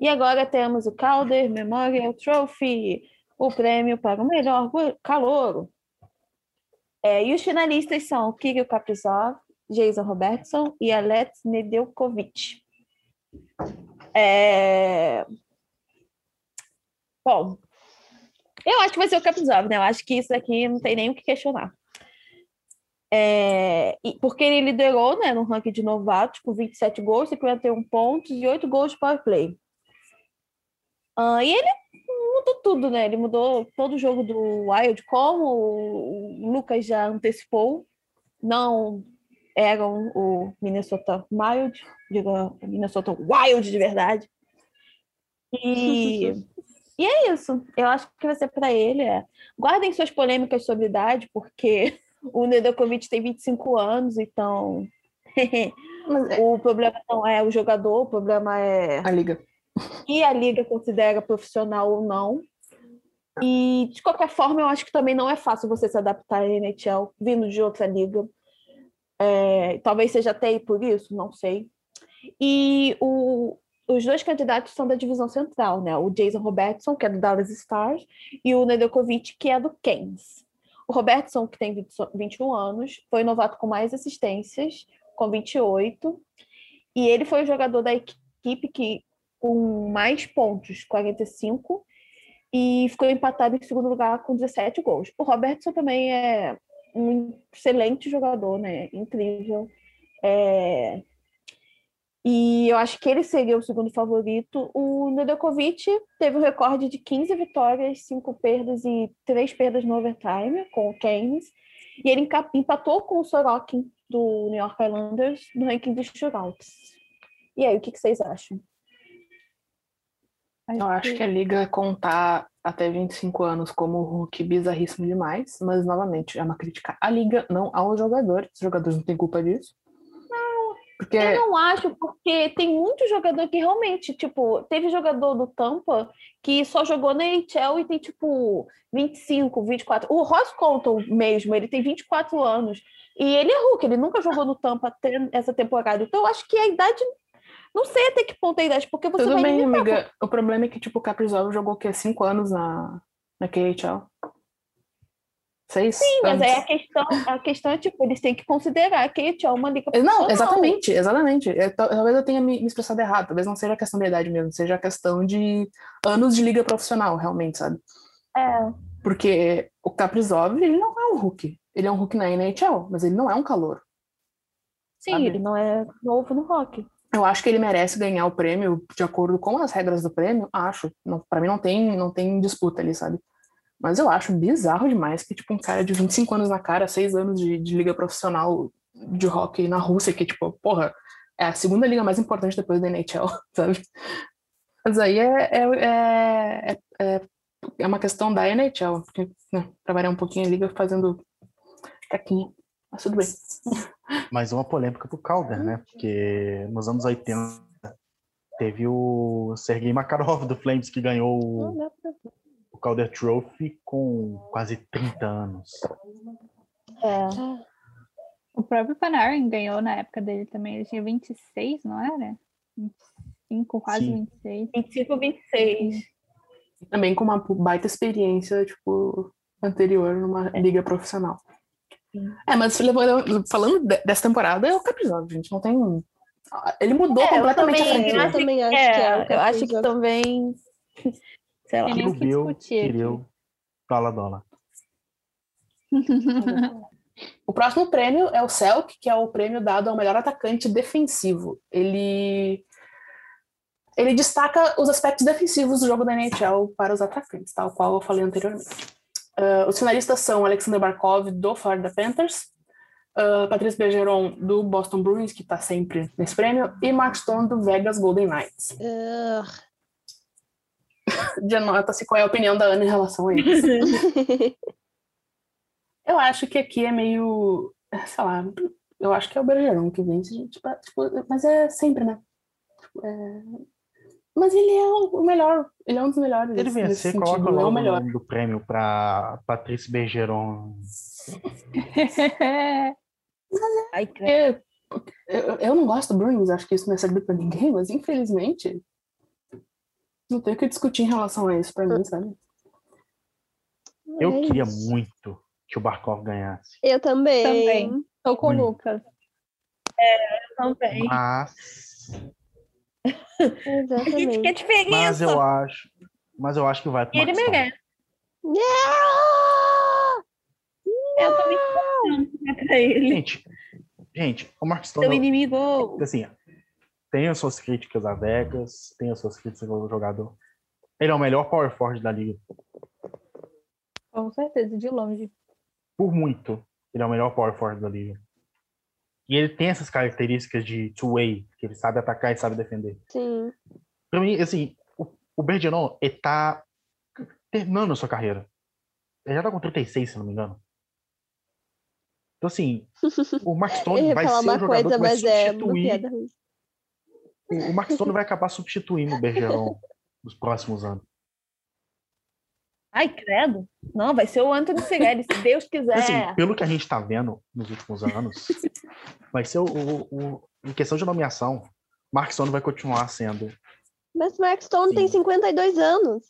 E agora temos o Calder Memorial Trophy, o prêmio para o melhor calouro. É, e os finalistas são Kirill Kaprizov, Jason Robertson e Alex Nedeljkovic. É... Bom, eu acho que vai ser o Kaprizov, né? Eu acho que isso aqui não tem nem o que questionar. É... Porque ele liderou né, no ranking de novatos com 27 gols, 51 pontos e 8 gols de power play. Uh, e ele mudou tudo, né? Ele mudou todo o jogo do Wild, como o Lucas já antecipou. Não eram o Minnesota Wild, digo, Minnesota Wild de verdade. E, E é isso. Eu acho que vai ser para ele. É. Guardem suas polêmicas sobre idade, porque o Nedekovic tem 25 anos, então. o problema não é o jogador, o problema é. A liga. E a liga considera profissional ou não. E, de qualquer forma, eu acho que também não é fácil você se adaptar à NHL vindo de outra liga. É, talvez seja até por isso, não sei. E o, os dois candidatos são da divisão central, né? O Jason Robertson, que é do Dallas Stars, e o Nedeljkovic, que é do Keynes. O Robertson, que tem 20, 21 anos, foi novato com mais assistências, com 28, e ele foi o jogador da equipe que com mais pontos, 45, e ficou empatado em segundo lugar com 17 gols. O Robertson também é um excelente jogador, né? Incrível. É... E eu acho que ele seria o segundo favorito. O Nedeljkovic teve o recorde de 15 vitórias, 5 perdas e 3 perdas no overtime com o Keynes. E ele empatou com o Sorokin do New York Islanders no ranking dos shootouts. E aí, o que, que vocês acham? Eu acho que a liga contar até 25 anos como Hulk bizarríssimo demais, mas novamente é uma crítica à liga, não aos jogadores. Os jogadores não têm culpa disso. Porque... eu não acho, porque tem muito jogador que realmente, tipo, teve jogador do Tampa que só jogou na NHL e tem, tipo, 25, 24. O Ross Colton mesmo, ele tem 24 anos. E ele é Hulk, ele nunca jogou no Tampa até essa temporada. Então, eu acho que a idade não sei até que ponto é a idade, porque você Tudo vai bem, limitar. amiga. O problema é que, tipo, o Caprizov jogou o quê? Cinco anos na, na KHL? Seis? Sim, mas aí a questão, a questão é, tipo, eles têm que considerar que a é uma liga Não, exatamente, exatamente. É, tal- talvez eu tenha me, me expressado errado, talvez não seja a questão da idade mesmo, seja a questão de anos de liga profissional, realmente, sabe? É, Porque o Kaprizov, ele não é um Hulk. Ele é um Hulk na NHL, mas ele não é um calor. sim, Sabe? ele não é novo no rock. Eu acho que ele merece ganhar o prêmio de acordo com as regras do prêmio, acho. Não, para mim não tem, não tem disputa ali, sabe? Mas eu acho bizarro demais que, tipo, um cara de 25 anos na cara, 6 anos de, de liga profissional de hockey na Rússia, que, tipo, porra, é a segunda liga mais importante depois da NHL, sabe? Mas aí é, é, é, é, é uma questão da NHL, porque né, trabalhar um pouquinho em liga fazendo caquinha. Mas tudo bem. Mais uma polêmica pro Calder, né? Porque nos anos 80 teve o Sergei Makarov do Flames que ganhou Calder Trophy com quase 30 anos. É. O próprio Panarin ganhou na época dele também. Ele tinha 26, não era? 25, quase Sim. 26. 25, 26. Também com uma baita experiência, tipo, anterior numa liga profissional. É, mas falando de- dessa temporada, é o Kaprizov, gente. Não tem. Ele mudou É, eu completamente a também franquia. Eu também acho É, que é o eu acho que também. Sei lá. Aqui. Kireu, fala dólar. O próximo prêmio é o Selk, que é o prêmio dado ao melhor atacante defensivo. Ele ele destaca os aspectos defensivos do jogo da NHL para os atacantes, tal qual eu falei anteriormente. Ah, os finalistas são Alexander Barkov, do Florida Panthers, uh, Patrice Bergeron, do Boston Bruins, que está sempre nesse prêmio, e Mark Stone, do Vegas Golden Knights. Ugh. Denota-se qual é a opinião da Ana em relação a isso. Eu acho que aqui é meio. Sei lá. Eu acho que é o Bergeron que vence, gente. Tipo, mas é sempre, né? Tipo, é- Mas ele é o melhor. Ele é um dos melhores. Ele nesse vencer, sentido, coloca é o logo o melhor. nome do prêmio para Patrícia Bergeron. Ai, credo. Porque eu, eu não gosto do Bruins, acho que isso não é servido pra ninguém, mas infelizmente. Não tem o que discutir em relação a isso pra mim, sabe? Eu É queria muito que o Barkov ganhasse. Eu também. Também. Tô com o. Lucas. Também. Mas, A gente quer Exatamente. diferença. mas eu acho, mas eu acho que vai pro ele merece. Eu tô me importando pra ele. Gente, gente, o Mark Seu Stone, inimigo. assim, tem as suas críticas a Vegas, tem as suas críticas ao jogador. Ele é o melhor power forward da liga, Com certeza, de longe. por muito. Ele é o melhor power forward da liga. E ele tem essas características de two-way, que ele sabe atacar e sabe defender. Sim. Pra mim, assim, o, o Bergeron, ele tá terminando a sua carreira. Ele já tá com 36, se não me engano. Então, assim, o Eu Stone vai ser o uma jogador coisa, que vai mas é uma substituir. piada ruim. O, o Mark Stone vai acabar substituindo o Bergeron nos próximos anos. Ai, credo. Não, vai ser o Anthony Segali, se Deus quiser. Assim, pelo que a gente tá vendo nos últimos anos, vai ser o, o- o- em questão de nomeação, Mark Stone vai continuar sendo. Mas Mark Stone tem Sim. 52 anos.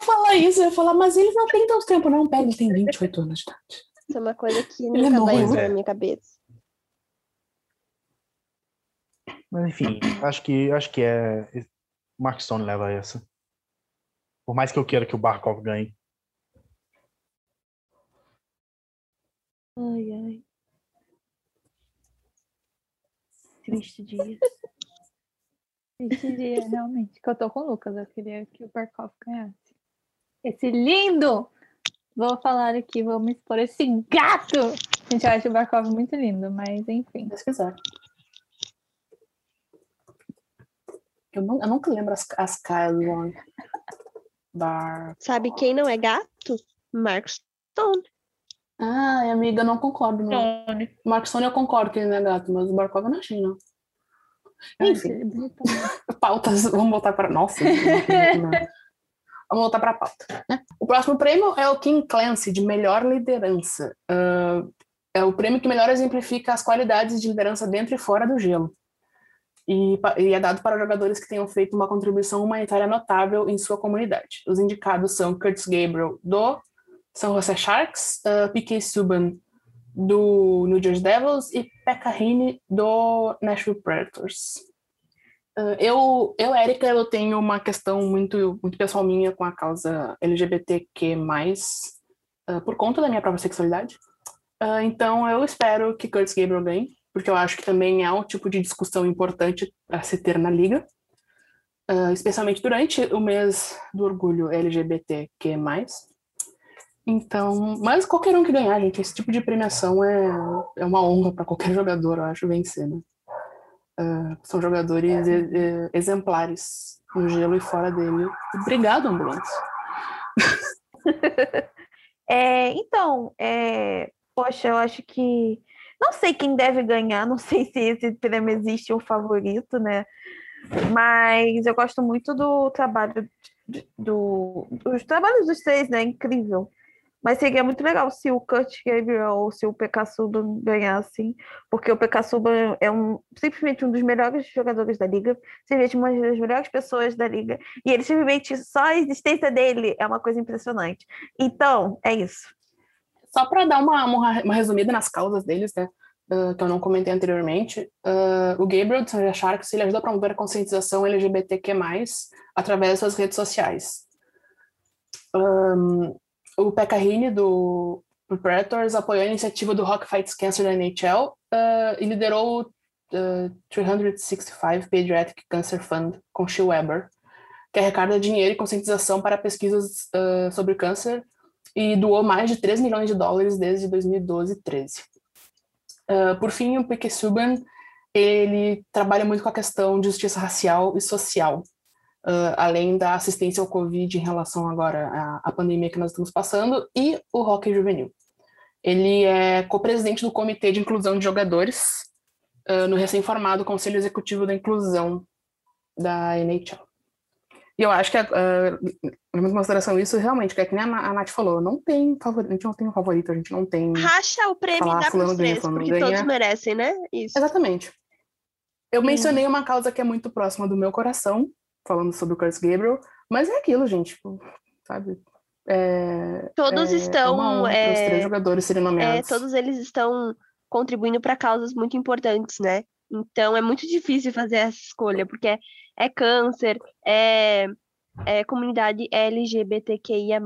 falar isso, eu ia falar, mas ele não tem tanto tempo, não. Pega, ele tem 28 anos de idade. Isso é uma coisa que é nunca vai novo. entrar É. na minha cabeça. Mas enfim, acho que acho que é. O Mark Stone leva essa. Por mais que eu queira que o Barkov ganhe. Ai, ai. Triste dia. Esse dia, realmente, que eu tô com o Lucas, eu queria que o Barkov ganhasse. Esse lindo! Vou falar aqui, vou me expor esse gato! Gente, eu acho o Barkov muito lindo, mas enfim. Se quiser. Eu, não, eu nunca lembro as, as caras do. Bar. Sabe quem não é gato? Mark Stone. Ai, amiga, eu não concordo, não. O Mark Stone eu concordo que ele não é gato, mas o Barkov eu não achei, não. Enfim. Pautas, vamos voltar para. Nossa, vamos voltar para a pauta. né? O próximo prêmio é o King Clancy, de melhor liderança. Ah, é o prêmio que melhor exemplifica as qualidades de liderança dentro e fora do gelo. E, e é dado para jogadores que tenham feito uma contribuição humanitária notável em sua comunidade. Os indicados são Curtis Gabriel, do San Jose Sharks, uh, P.K. Subban, do New Jersey Devils, e Pekka Rinne, do Nashville Predators. Uh, eu, eu, Érica, eu tenho uma questão muito, muito pessoal minha com a causa LGBTQ+, uh, por conta da minha própria sexualidade. Uh, então, eu espero que Curtis Gabriel ganhe, porque eu acho que também é um tipo de discussão importante a se ter na liga, uh, especialmente durante o mês do orgulho LGBTQ+. Então, mas qualquer um que ganhar, gente, esse tipo de premiação é, é uma honra para qualquer jogador, eu acho, vencer, né? Uh, são jogadores e- e- exemplares no gelo e fora dele. Obrigado, ambulância. É, então, é, poxa, eu acho que. Não sei quem deve ganhar, não sei se esse prêmio existe um favorito, né? Mas eu gosto muito do trabalho do, dos trabalhos dos três, né? Incrível. Mas seria muito legal se o Kurt Gabriel ou se o Subban ganhassem, porque o Subban é um, simplesmente um dos melhores jogadores da liga, simplesmente uma das melhores pessoas da liga, e ele simplesmente, só a existência dele é uma coisa impressionante. Então, é isso. Só para dar uma, uma, resumida nas causas deles, né? uh, que eu não comentei anteriormente, uh, o Gabriel de San Jose Sharks ele ajuda a promover a conscientização LGBTQ+, através das suas redes sociais. Um, o Pekka do Predators, apoiou a iniciativa do Rock Fights Cancer da NHL uh, e liderou o uh, 365 Pediatric Cancer Fund com Shea Weber, que arrecada dinheiro e conscientização para pesquisas sobre câncer e doou mais de 3 milhões de dólares desde 2012 e 13. Uh, por fim, o P.K. Subban, ele trabalha muito com a questão de justiça racial e social, uh, além da assistência ao Covid em relação agora à, à pandemia que nós estamos passando, e o hockey juvenil. Ele é co-presidente do Comitê de Inclusão de Jogadores uh, no recém-formado Conselho Executivo da Inclusão da NHL. E eu acho que, uh, levando em consideração isso, realmente, que é que nem a, a Nath falou, não tem favorito, a gente não tem um favorito, a gente não tem... Racha o prêmio Falar e dá pros três, porque ganha. todos merecem, né? Isso. Exatamente. Eu mencionei uma causa que é muito próxima do meu coração, falando sobre o Curtis Gabriel, mas é aquilo, gente, tipo, sabe? É, Todos é, estão, É uma é, os três jogadores serem É, nomeados. todos eles estão contribuindo para causas muito importantes, né? Então é muito difícil fazer essa escolha, porque é, câncer, é, é comunidade LGBTQIA,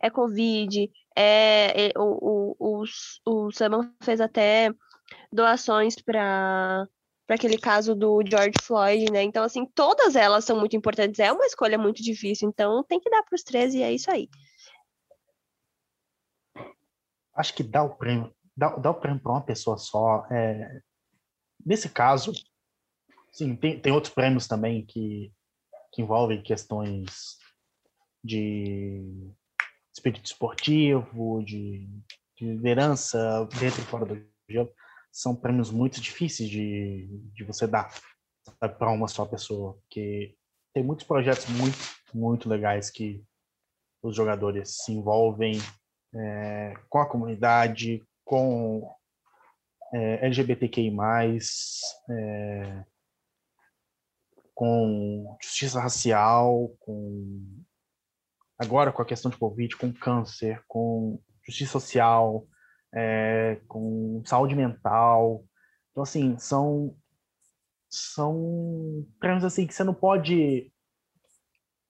é Covid, é, é- o, o, o, o Saman fez até doações para para aquele caso do George Floyd, né? Então, assim, todas elas são muito importantes. É uma escolha muito difícil, então tem que dar para os três e é isso aí. Acho que dar o prêmio, dar, dar o prêmio para uma pessoa só. é, Nesse caso, sim, tem, tem outros prêmios também que, que envolvem questões de espírito esportivo, de, de liderança dentro e fora do gelo, são prêmios muito difíceis de, de você dar para uma só pessoa, porque tem muitos projetos muito, muito legais que os jogadores se envolvem é, com a comunidade, com é, LGBTQI+, é, com justiça racial, com agora com a questão de Covid, com câncer, com justiça social, é, com saúde mental. Então, assim, são, são prêmios assim, que você não pode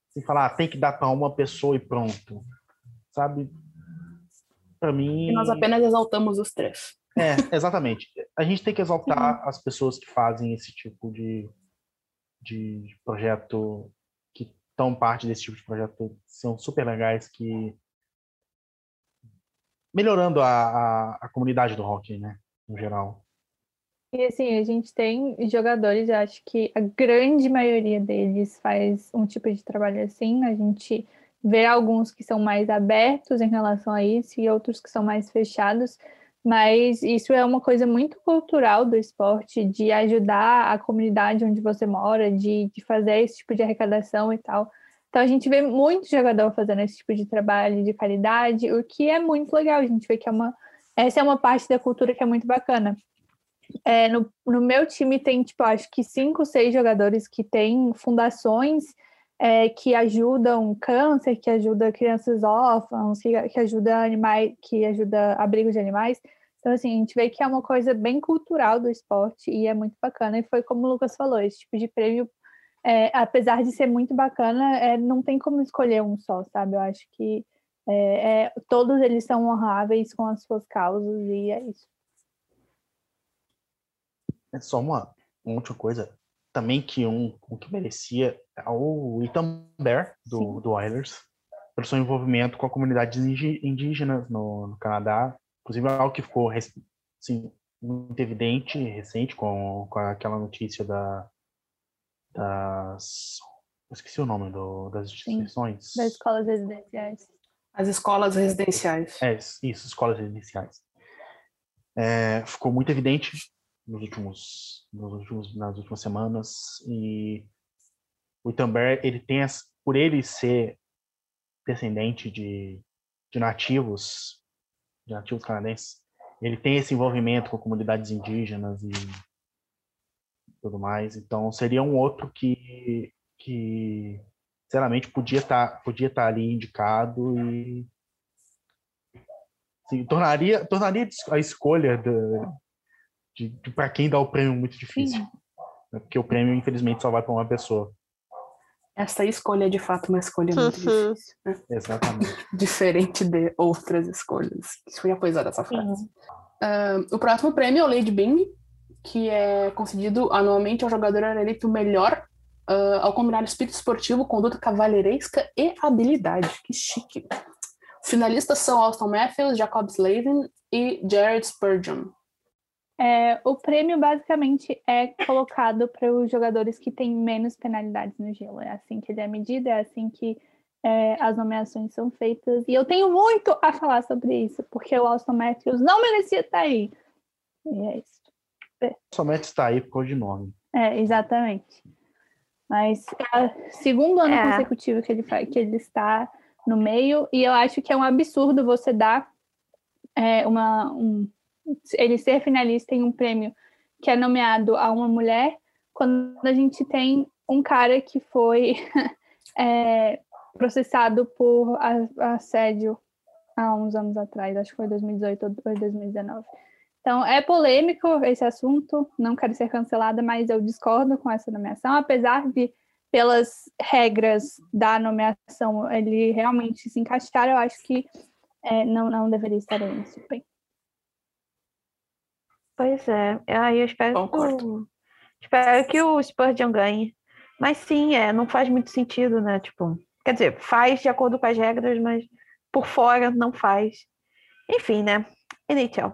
assim, falar, ah, tem que dar para uma pessoa e pronto. Sabe? Para mim. E nós apenas exaltamos os três. É, exatamente. A gente tem que exaltar as pessoas que fazem esse tipo de, de projeto estão parte desse tipo de projeto são super legais que melhorando a, a, a comunidade do hockey, né, no geral. E assim, a gente tem jogadores, acho que a grande maioria deles faz um tipo de trabalho assim. A gente vê alguns que são mais abertos em relação a isso e outros que são mais fechados, mas isso é uma coisa muito cultural do esporte, de ajudar a comunidade onde você mora, de, de fazer esse tipo de arrecadação e tal. Então a gente vê muito jogador fazendo esse tipo de trabalho de caridade, o que é muito legal. A gente vê que é uma essa é uma parte da cultura que é muito bacana. É, no, no meu time tem, tipo, acho que cinco, seis jogadores que têm fundações é, que ajudam câncer, que ajudam crianças órfãos, que, que ajuda animais, que ajuda abrigos de animais. Então, assim, a gente vê que é uma coisa bem cultural do esporte e é muito bacana. E foi como o Lucas falou, esse tipo de prêmio é, apesar de ser muito bacana, é, não tem como escolher um só, sabe? Eu acho que é, é, todos eles são honráveis com as suas causas e é isso. É só uma, uma coisa, também que um, um que merecia é o Ethan Bear, do, do Oilers, pelo seu envolvimento com a comunidade indígena no, no Canadá, inclusive algo que ficou assim, muito evidente recente com, com aquela notícia da, das. Eu esqueci o nome do, das instituições. Sim, das escolas residenciais. As escolas residenciais. É, isso, escolas residenciais. É, ficou muito evidente nos últimos, nos últimos, nas últimas semanas e o Itambé, ele tem, por ele ser descendente de, de nativos, de nativos canadenses, ele tem esse envolvimento com comunidades indígenas e tudo mais. Então seria um outro que, que sinceramente podia estar tá, podia estar tá ali indicado e sim, tornaria tornaria a escolha de, de para quem dá o prêmio muito difícil, né? porque o prêmio infelizmente só vai para uma pessoa. Essa escolha é de fato uma escolha muito uhum. difícil. Né? Exatamente. Diferente de outras escolhas. Isso foi a coisa dessa frase. Uh, o próximo prêmio é o Lady Bing, que é concedido anualmente ao jogador eleito melhor uh, ao combinar espírito esportivo, conduta cavalheiresca e habilidade. Que chique. Finalistas são Austin Matthews, Jacob Slavin e Jared Spurgeon. É, o prêmio basicamente é colocado para os jogadores que têm menos penalidades no gelo. É assim que ele é medido, é assim que é, as nomeações são feitas. E eu tenho muito a falar sobre isso, porque o Austin Matthews não merecia estar aí. E é isso. Somente está aí por causa de nome. É, exatamente. Mas é o segundo ano é. consecutivo que ele, que ele está no meio, e eu acho que é um absurdo você dar é, uma. Um, ele ser finalista em um prêmio que é nomeado a uma mulher, quando a gente tem um cara que foi é, processado por assédio há uns anos atrás, acho que foi 2018 ou 2019. Então, é polêmico esse assunto, não quero ser cancelada, mas eu discordo com essa nomeação, apesar de, pelas regras da nomeação, ele realmente se encaixar, eu acho que é, não, não deveria estar nesse bem. Pois é, aí eu espero que, o, espero que o Spurgeon ganhe. Mas sim, é, não faz muito sentido, né? Tipo, quer dizer, faz de acordo com as regras, mas por fora não faz. Enfim, né? NHL.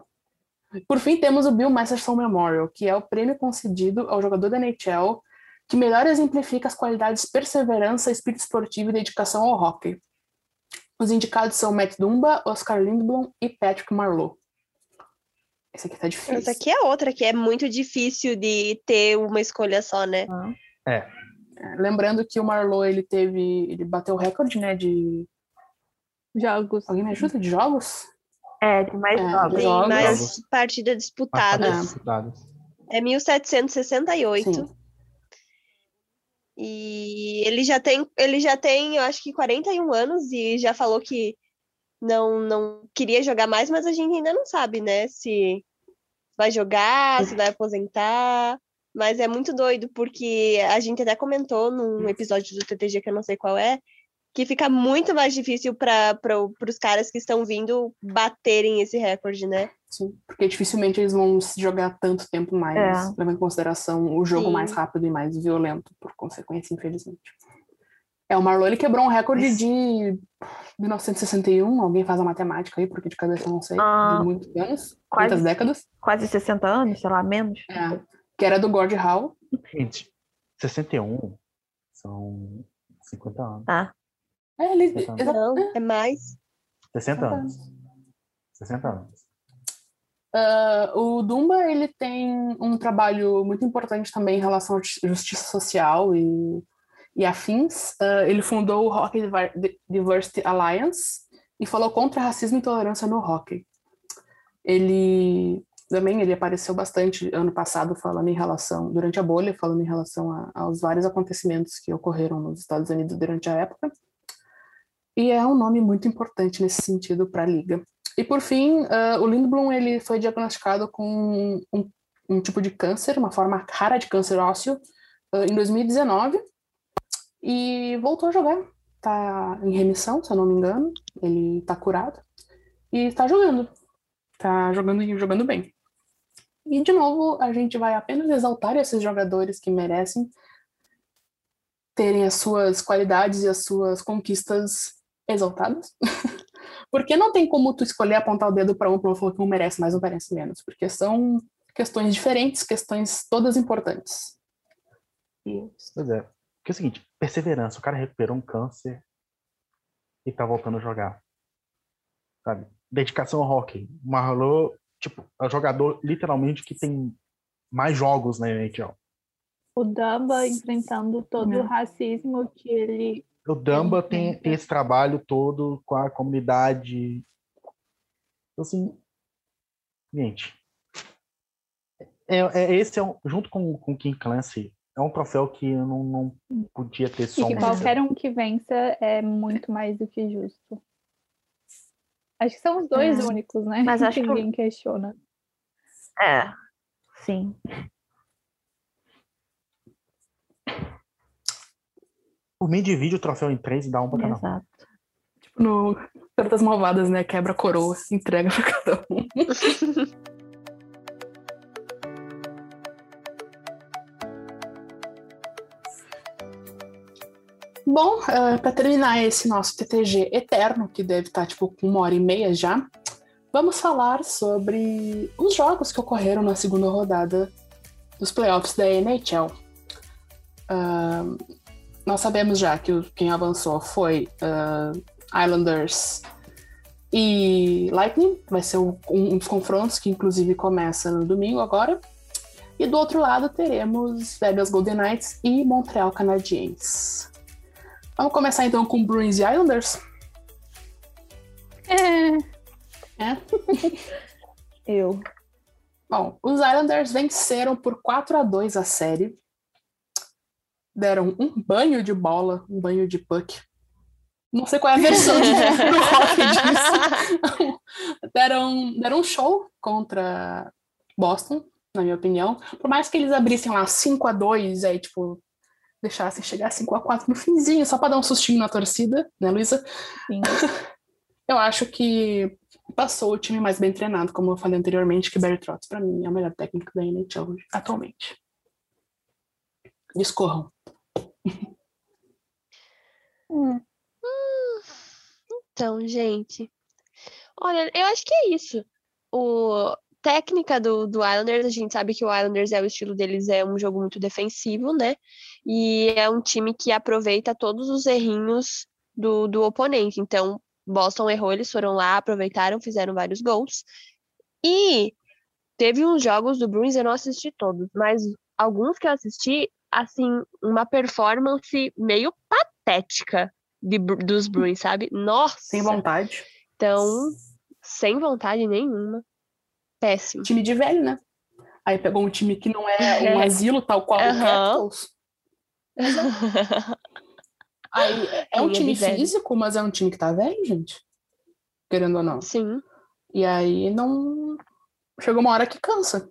Por fim, temos o Bill Masterson Memorial, que é o prêmio concedido ao jogador da NHL que melhor exemplifica as qualidades perseverança, espírito esportivo e dedicação ao hockey. Os indicados são Matt Dumba, Oscar Lindblom e Patrick Marlowe. Esse aqui tá difícil. Essa aqui é outra que é muito difícil de ter uma escolha só, né? É, Lembrando que o Marlowe, ele teve... Ele bateu o recorde, né, de... Jogos. Alguém me ajuda? De jogos? É, tem mais É, jogos. Tem Jogos. mais partidas disputadas. É. Disputadas. É 1768. Sim. E ele já tem, ele já tem, eu acho que 41 anos e já falou que não, não queria jogar mais, mas a gente ainda não sabe, né? Se vai jogar, se vai aposentar. Mas é muito doido, porque a gente até comentou num episódio do TTG que eu não sei qual é, que fica muito mais difícil para os caras que estão vindo baterem esse recorde, né? Sim, porque dificilmente eles vão se jogar tanto tempo mais, É. levando em consideração o jogo Sim. mais rápido e mais violento, por consequência, infelizmente. É, o Marlowe ele quebrou um recorde de 1961, alguém faz a matemática aí, porque de cabeça eu não sei, Ah, de muitos anos, quase. muitas décadas, Quase 60 anos, sei lá, menos. é, que era do Gordie Howe. Gente, 61 são 50 anos. Tá. É, ele, Não, é mais. 60 anos. 60 anos. Ah, o Dumba ele tem um trabalho muito importante também em relação à justi- justiça social e, e afins. Ah, ele fundou o Hockey Diver- Di- Diversity Alliance e falou contra racismo e intolerância no hockey. Ele também ele apareceu bastante ano passado falando em relação durante a bolha, falando em relação a- aos vários acontecimentos que ocorreram nos Estados Unidos durante a época. E é um nome muito importante nesse sentido para a liga. E por fim, ah, o Lindblom ele foi diagnosticado com um, um tipo de câncer, uma forma rara de câncer ósseo, ah, em 2019 e voltou a jogar. Tá em remissão, se eu não me engano. Ele tá curado e tá jogando. Tá jogando e jogando bem. E de novo, a gente vai apenas exaltar esses jogadores que merecem terem as suas qualidades e as suas conquistas exaltadas. Porque não tem como tu escolher apontar o dedo para um para falar que um merece mais ou merece menos, porque são questões diferentes, questões todas importantes. Pois é. Porque é o seguinte, perseverança. O cara recuperou um câncer e tá voltando a jogar. Sabe? Dedicação ao hockey. O Marlowe, tipo, é o jogador literalmente que tem mais jogos na NHL. O Damba enfrentando todo É. o racismo que ele. O Damba tem, tem esse trabalho todo com a comunidade. Então, assim, gente, é, é- esse é um, junto com, com o King Clancy, é um troféu que eu não, não podia ter E só que um. qualquer um que vença é muito mais do que justo. Acho que são os dois É. únicos, né? Mas acho que que- ninguém questiona. É, sim. Por mim, divide o troféu em três e dá um pra cada um. Exato. Tipo no Cartas Malvadas, né? Quebra a coroa, entrega para cada um. Bom, para terminar esse nosso TTG eterno, que deve estar tipo com uma hora e meia já, vamos falar sobre os jogos que ocorreram na segunda rodada dos playoffs da NHL. Ahn, nós sabemos já que quem avançou foi ah, Islanders e Lightning, vai ser um, um dos confrontos que inclusive começa no domingo agora. E do outro lado teremos Vegas Golden Knights e Montreal Canadiens. Vamos começar então com Bruins e Islanders? É. É? Eu. Bom, os Islanders venceram por 4 a 2 a série. Deram um banho de bola, um banho de puck. Não sei qual é a versão de hockey disso. deram, deram um show contra Boston, na minha opinião. Por mais que eles abrissem lá 5 a 2 aí, tipo, deixassem chegar 5 a 4 no finzinho, só para dar um sustinho na torcida, né, Luísa? Eu acho que passou o time mais bem treinado, como eu falei anteriormente, que Barry Trotz, para mim, é o melhor técnico da NHL atualmente. Discorram. Então, gente. Olha, eu acho que é isso. O técnica do, do Islanders, a gente sabe que o Islanders é o estilo deles, é um jogo muito defensivo, né? E é um time que aproveita todos os errinhos do, do oponente. Então, Boston errou, eles foram lá, aproveitaram, fizeram vários gols. E teve uns jogos do Bruins, eu não assisti todos, mas alguns que eu assisti, assim, uma performance meio patética de, dos Bruins, sabe? Nossa! Sem vontade. Então, sem vontade nenhuma. Péssimo. Time de velho, né? Aí pegou um time que não é um asilo, tal qual Aham. o Capitals. Aí, é um é time físico, mas é um time que tá velho, gente. Querendo ou não. Sim. E aí não. Chegou uma hora que cansa.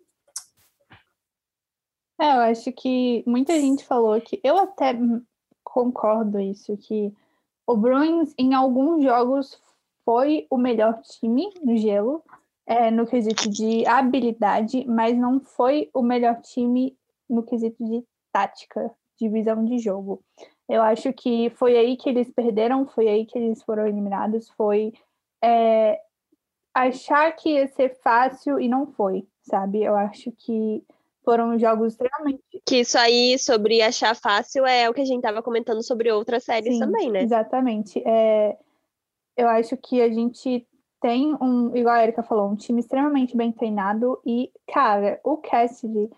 É, eu acho que muita gente falou que eu até concordo isso que o Bruins em alguns jogos foi o melhor time no gelo, é, no quesito de habilidade, mas não foi o melhor time no quesito de tática, de visão de jogo. Eu acho que foi aí que eles perderam, foi aí que eles foram eliminados, foi é, achar que ia ser fácil e não foi, sabe? Eu acho que foram jogos extremamente Que isso aí, sobre achar fácil, é o que a gente tava comentando sobre outras séries Sim, também, né? Exatamente. É, eu acho que a gente tem um, igual a Erika falou, um time extremamente bem treinado e, cara, o Cassidy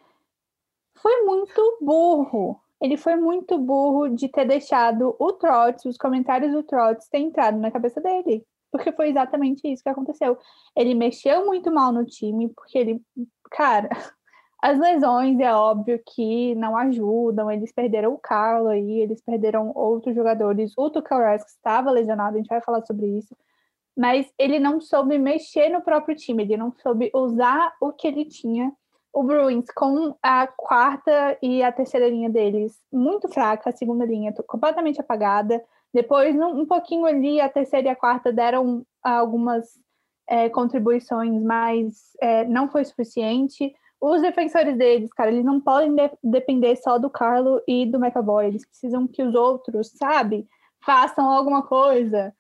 foi muito burro. Ele foi muito burro de ter deixado o Trotz, os comentários do Trotz ter entrado na cabeça dele. Porque foi exatamente isso que aconteceu. Ele mexeu muito mal no time, porque ele, cara, as lesões é óbvio que não ajudam. Eles perderam o Carlo aí, eles perderam outros jogadores. O Tukaresk estava lesionado, a gente vai falar sobre isso. Mas ele não soube mexer no próprio time, ele não soube usar o que ele tinha. O Bruins, com a quarta e a terceira linha deles muito fraca, a segunda linha completamente apagada. Depois, um, um pouquinho ali, a terceira e a quarta deram algumas é, contribuições, mas é, não foi suficiente. Os defensores deles, cara, eles não podem de- depender só do Carlo e do McAvoy. Eles precisam que os outros, sabe, façam alguma coisa.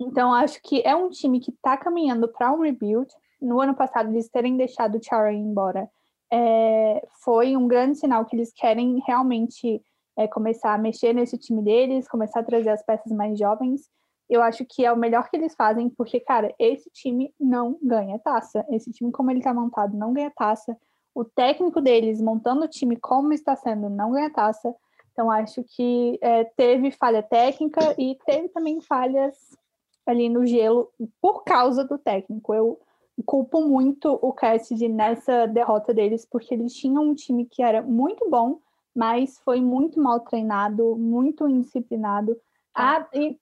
Então, acho que é um time que está caminhando para um rebuild. No ano passado, eles terem deixado o Chara embora é, foi um grande sinal que eles querem realmente é, começar a mexer nesse time deles, começar a trazer as peças mais jovens. Eu acho que é o melhor que eles fazem, porque, cara, esse time não ganha taça. Esse time, como ele está montado, não ganha taça. O técnico deles, montando o time como está sendo, não ganha taça. Então, acho que é, teve falha técnica e teve também falhas ali no gelo por causa do técnico. Eu culpo muito o Cassidy nessa derrota deles, porque eles tinham um time que era muito bom, mas foi muito mal treinado, muito indisciplinado. A, e-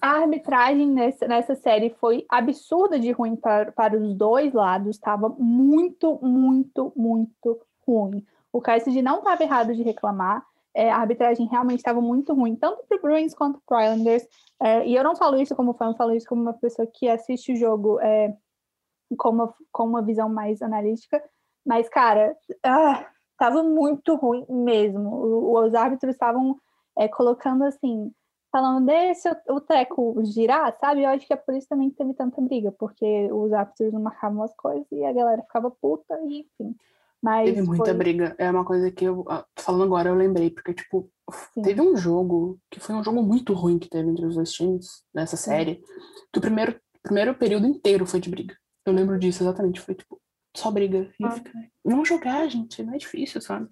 a arbitragem nessa, nessa série foi absurda de ruim para, para os dois lados, estava muito, muito, muito ruim. O Cassidy não estava errado de reclamar, é, a arbitragem realmente estava muito ruim, tanto para o Bruins quanto para o Islanders. É, e eu não falo isso como fã, eu falo isso como uma pessoa que assiste o jogo é, com, uma, com uma visão mais analítica. Mas, cara, ah, muito ruim mesmo. Os árbitros estavam é, colocando assim, falando, deixa o treco girar, sabe? Eu acho que é por isso também que teve tanta briga, porque os árbitros não marcavam as coisas e a galera ficava puta, e enfim. Mas Teve muita foi- briga. É uma coisa que eu, ah, falando agora, eu lembrei, porque, tipo, Sim. teve um jogo que foi um jogo muito ruim que teve entre os dois times nessa série, que o primeiro, primeiro período inteiro foi de briga. Eu lembro disso exatamente. Foi, tipo, só briga. Ah. fica, Vamos jogar, gente. Não é difícil, sabe?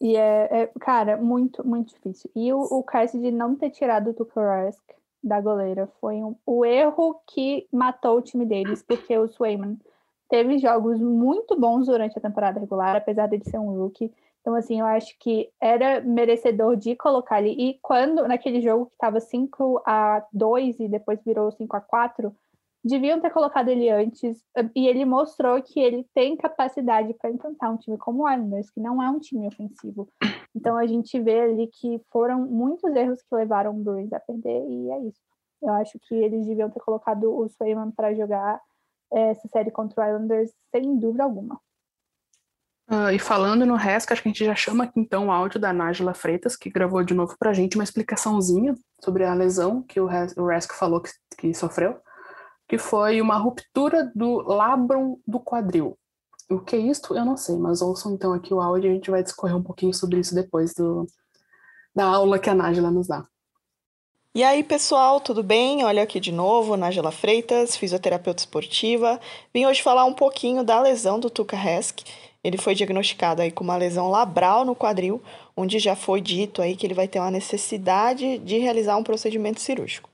E é, é, cara, muito, muito difícil. E o, o Cassidy não ter tirado o Tukaresk da goleira foi um, o erro que matou o time deles, porque o Swayman teve jogos muito bons durante a temporada regular, apesar dele ser um rookie. Então, assim, eu acho que era merecedor de colocar ele. E quando, naquele jogo que estava 5 a 2 e depois virou 5 a 4 deviam ter colocado ele antes. E ele mostrou que ele tem capacidade para enfrentar um time como o Islanders, que não é um time ofensivo. Então a gente vê ali que foram muitos erros que levaram o Bruins a perder, e é isso. Eu acho que eles deviam ter colocado o Swayman para jogar essa série contra o Islanders sem dúvida alguma. Ah, e falando no resto, acho que a gente já chama aqui então o áudio da Nájila Freitas, que gravou de novo pra gente uma explicaçãozinha sobre a lesão que o, o Resk falou que, que sofreu, que foi uma ruptura do labrum do quadril. O que é isto? Eu não sei, mas ouçam então aqui o áudio e a gente vai discorrer um pouquinho sobre isso depois do, da aula que a Nájila nos dá. E aí, pessoal, tudo bem? Olha aqui de novo, Nájila Freitas, fisioterapeuta esportiva. Vim hoje falar um pouquinho da lesão do Tuca Hesk. Ele foi diagnosticado aí com uma lesão labral no quadril, onde já foi dito aí que ele vai ter uma necessidade de realizar um procedimento cirúrgico.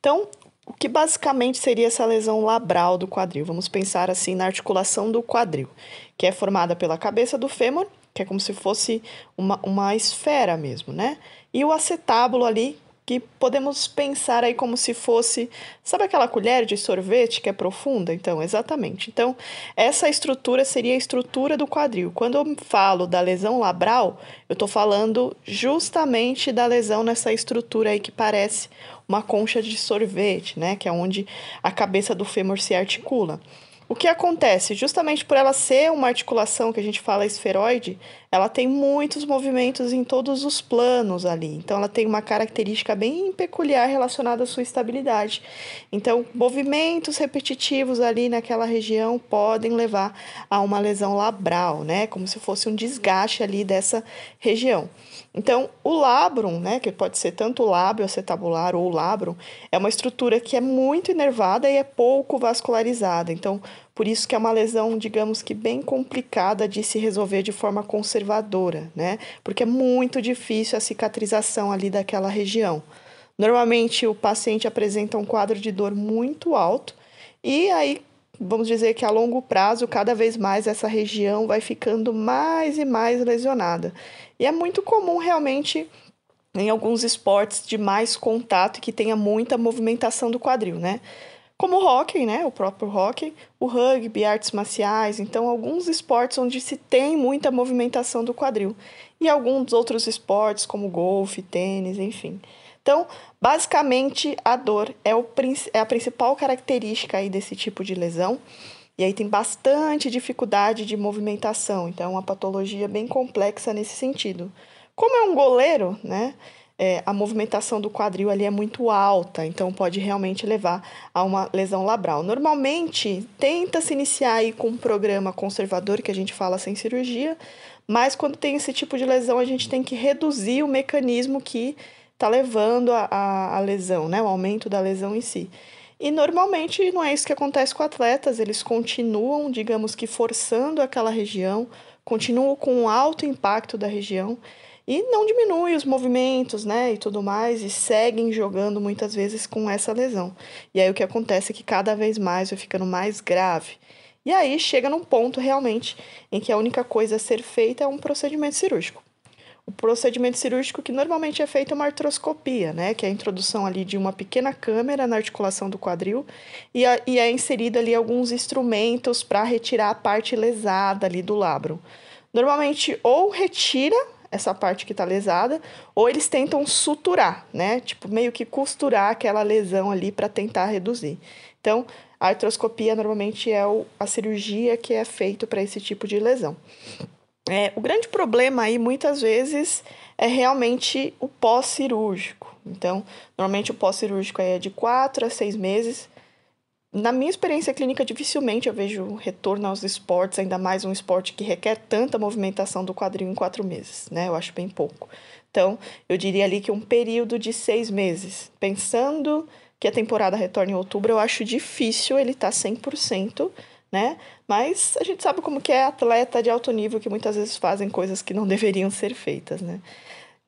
Então, o que basicamente seria essa lesão labral do quadril? Vamos pensar assim na articulação do quadril, que é formada pela cabeça do fêmur, que é como se fosse uma, uma esfera mesmo, né? E o acetábulo ali, que podemos pensar aí como se fosse, sabe aquela colher de sorvete que é profunda? Então, exatamente. Então, essa estrutura seria a estrutura do quadril. Quando eu falo da lesão labral, eu estou falando justamente da lesão nessa estrutura aí que parece uma concha de sorvete, né? Que é onde a cabeça do fêmur se articula. O que acontece? Justamente por ela ser uma articulação que a gente fala esferoide, ela tem muitos movimentos em todos os planos ali. Então, ela tem uma característica bem peculiar relacionada à sua estabilidade. Então, movimentos repetitivos ali naquela região podem levar a uma lesão labral, né? Como se fosse um desgaste ali dessa região. Então, o labrum, né, que pode ser tanto o lábio acetabular ou o labrum, é uma estrutura que é muito inervada e é pouco vascularizada. Então, por isso que é uma lesão, digamos que bem complicada de se resolver de forma conservadora, né? Porque é muito difícil a cicatrização ali daquela região. Normalmente, o paciente apresenta um quadro de dor muito alto e aí vamos dizer que a longo prazo, cada vez mais essa região vai ficando mais e mais lesionada. E é muito comum realmente em alguns esportes de mais contato que tenha muita movimentação do quadril, né? Como o hockey, né? O próprio hockey, o rugby, artes marciais, então alguns esportes onde se tem muita movimentação do quadril. E alguns outros esportes, como golfe, tênis, enfim. Então, basicamente, a dor é, o, é a principal característica aí desse tipo de lesão. E aí tem bastante dificuldade de movimentação, então é uma patologia bem complexa nesse sentido. Como é um goleiro, né? É, a movimentação do quadril ali é muito alta, então pode realmente levar a uma lesão labral. Normalmente, tenta se iniciar aí com um programa conservador, que a gente fala sem cirurgia, mas quando tem esse tipo de lesão, a gente tem que reduzir o mecanismo que está levando a, a, a lesão, né? O aumento da lesão em si. E normalmente não é isso que acontece com atletas, eles continuam, digamos que, forçando aquela região, continuam com alto impacto da região e não diminui os movimentos, né, e tudo mais, e seguem jogando muitas vezes com essa lesão. E aí o que acontece é que cada vez mais vai ficando mais grave. E aí chega num ponto realmente em que a única coisa a ser feita é um procedimento cirúrgico o procedimento cirúrgico que normalmente é feito uma artroscopia, né, que é a introdução ali de uma pequena câmera na articulação do quadril e, a, e é inserido ali alguns instrumentos para retirar a parte lesada ali do labro. Normalmente ou retira essa parte que está lesada, ou eles tentam suturar, né? Tipo, meio que costurar aquela lesão ali para tentar reduzir. Então, a artroscopia normalmente é o, a cirurgia que é feita para esse tipo de lesão. É, o grande problema aí, muitas vezes, é realmente o pós-cirúrgico. Então, normalmente o pós-cirúrgico é de quatro a seis meses. Na minha experiência clínica, dificilmente eu vejo retorno aos esportes, ainda mais um esporte que requer tanta movimentação do quadril em quatro meses, né? Eu acho bem pouco. Então, eu diria ali que um período de seis meses. Pensando que a temporada retorna em outubro, eu acho difícil ele estar tá 100%, né? Mas a gente sabe como que é atleta de alto nível que muitas vezes fazem coisas que não deveriam ser feitas, né?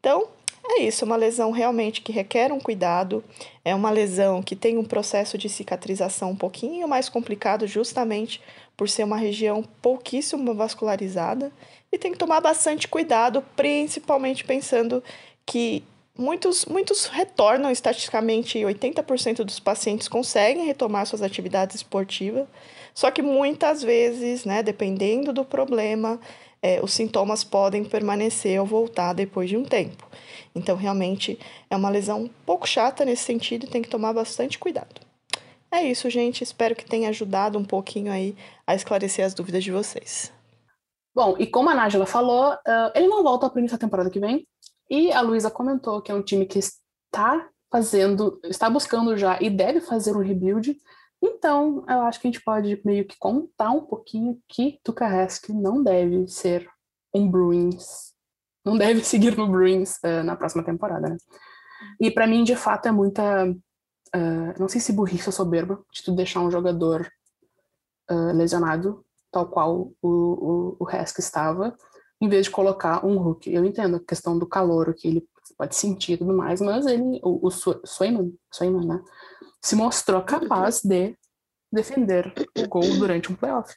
Então, é isso, é uma lesão realmente que requer um cuidado, é uma lesão que tem um processo de cicatrização um pouquinho mais complicado, justamente por ser uma região pouquíssimo vascularizada, e tem que tomar bastante cuidado, principalmente pensando que muitos, muitos retornam estatisticamente, 80% dos pacientes conseguem retomar suas atividades esportivas, só que muitas vezes, né, dependendo do problema, é, os sintomas podem permanecer ou voltar depois de um tempo. Então, realmente é uma lesão um pouco chata nesse sentido e tem que tomar bastante cuidado. É isso, gente. Espero que tenha ajudado um pouquinho aí a esclarecer as dúvidas de vocês. Bom, e como a Nájila falou, ele não volta para a temporada que vem. E a Luísa comentou que é um time que está fazendo, está buscando já e deve fazer um rebuild. Então, eu acho que a gente pode meio que contar um pouquinho que Tuca Hask não deve ser um Bruins não deve seguir no Bruins uh, na próxima temporada, né? E para mim, de fato, é muita. Uh, não sei se burrice ou soberba de tu deixar um jogador uh, lesionado, tal qual o, o, o estava, em vez de colocar um Hulk. Eu entendo a questão do calor, que ele pode sentir e tudo mais, mas ele, o, o Swayman, Swayman né, se mostrou capaz de defender o gol durante um playoff.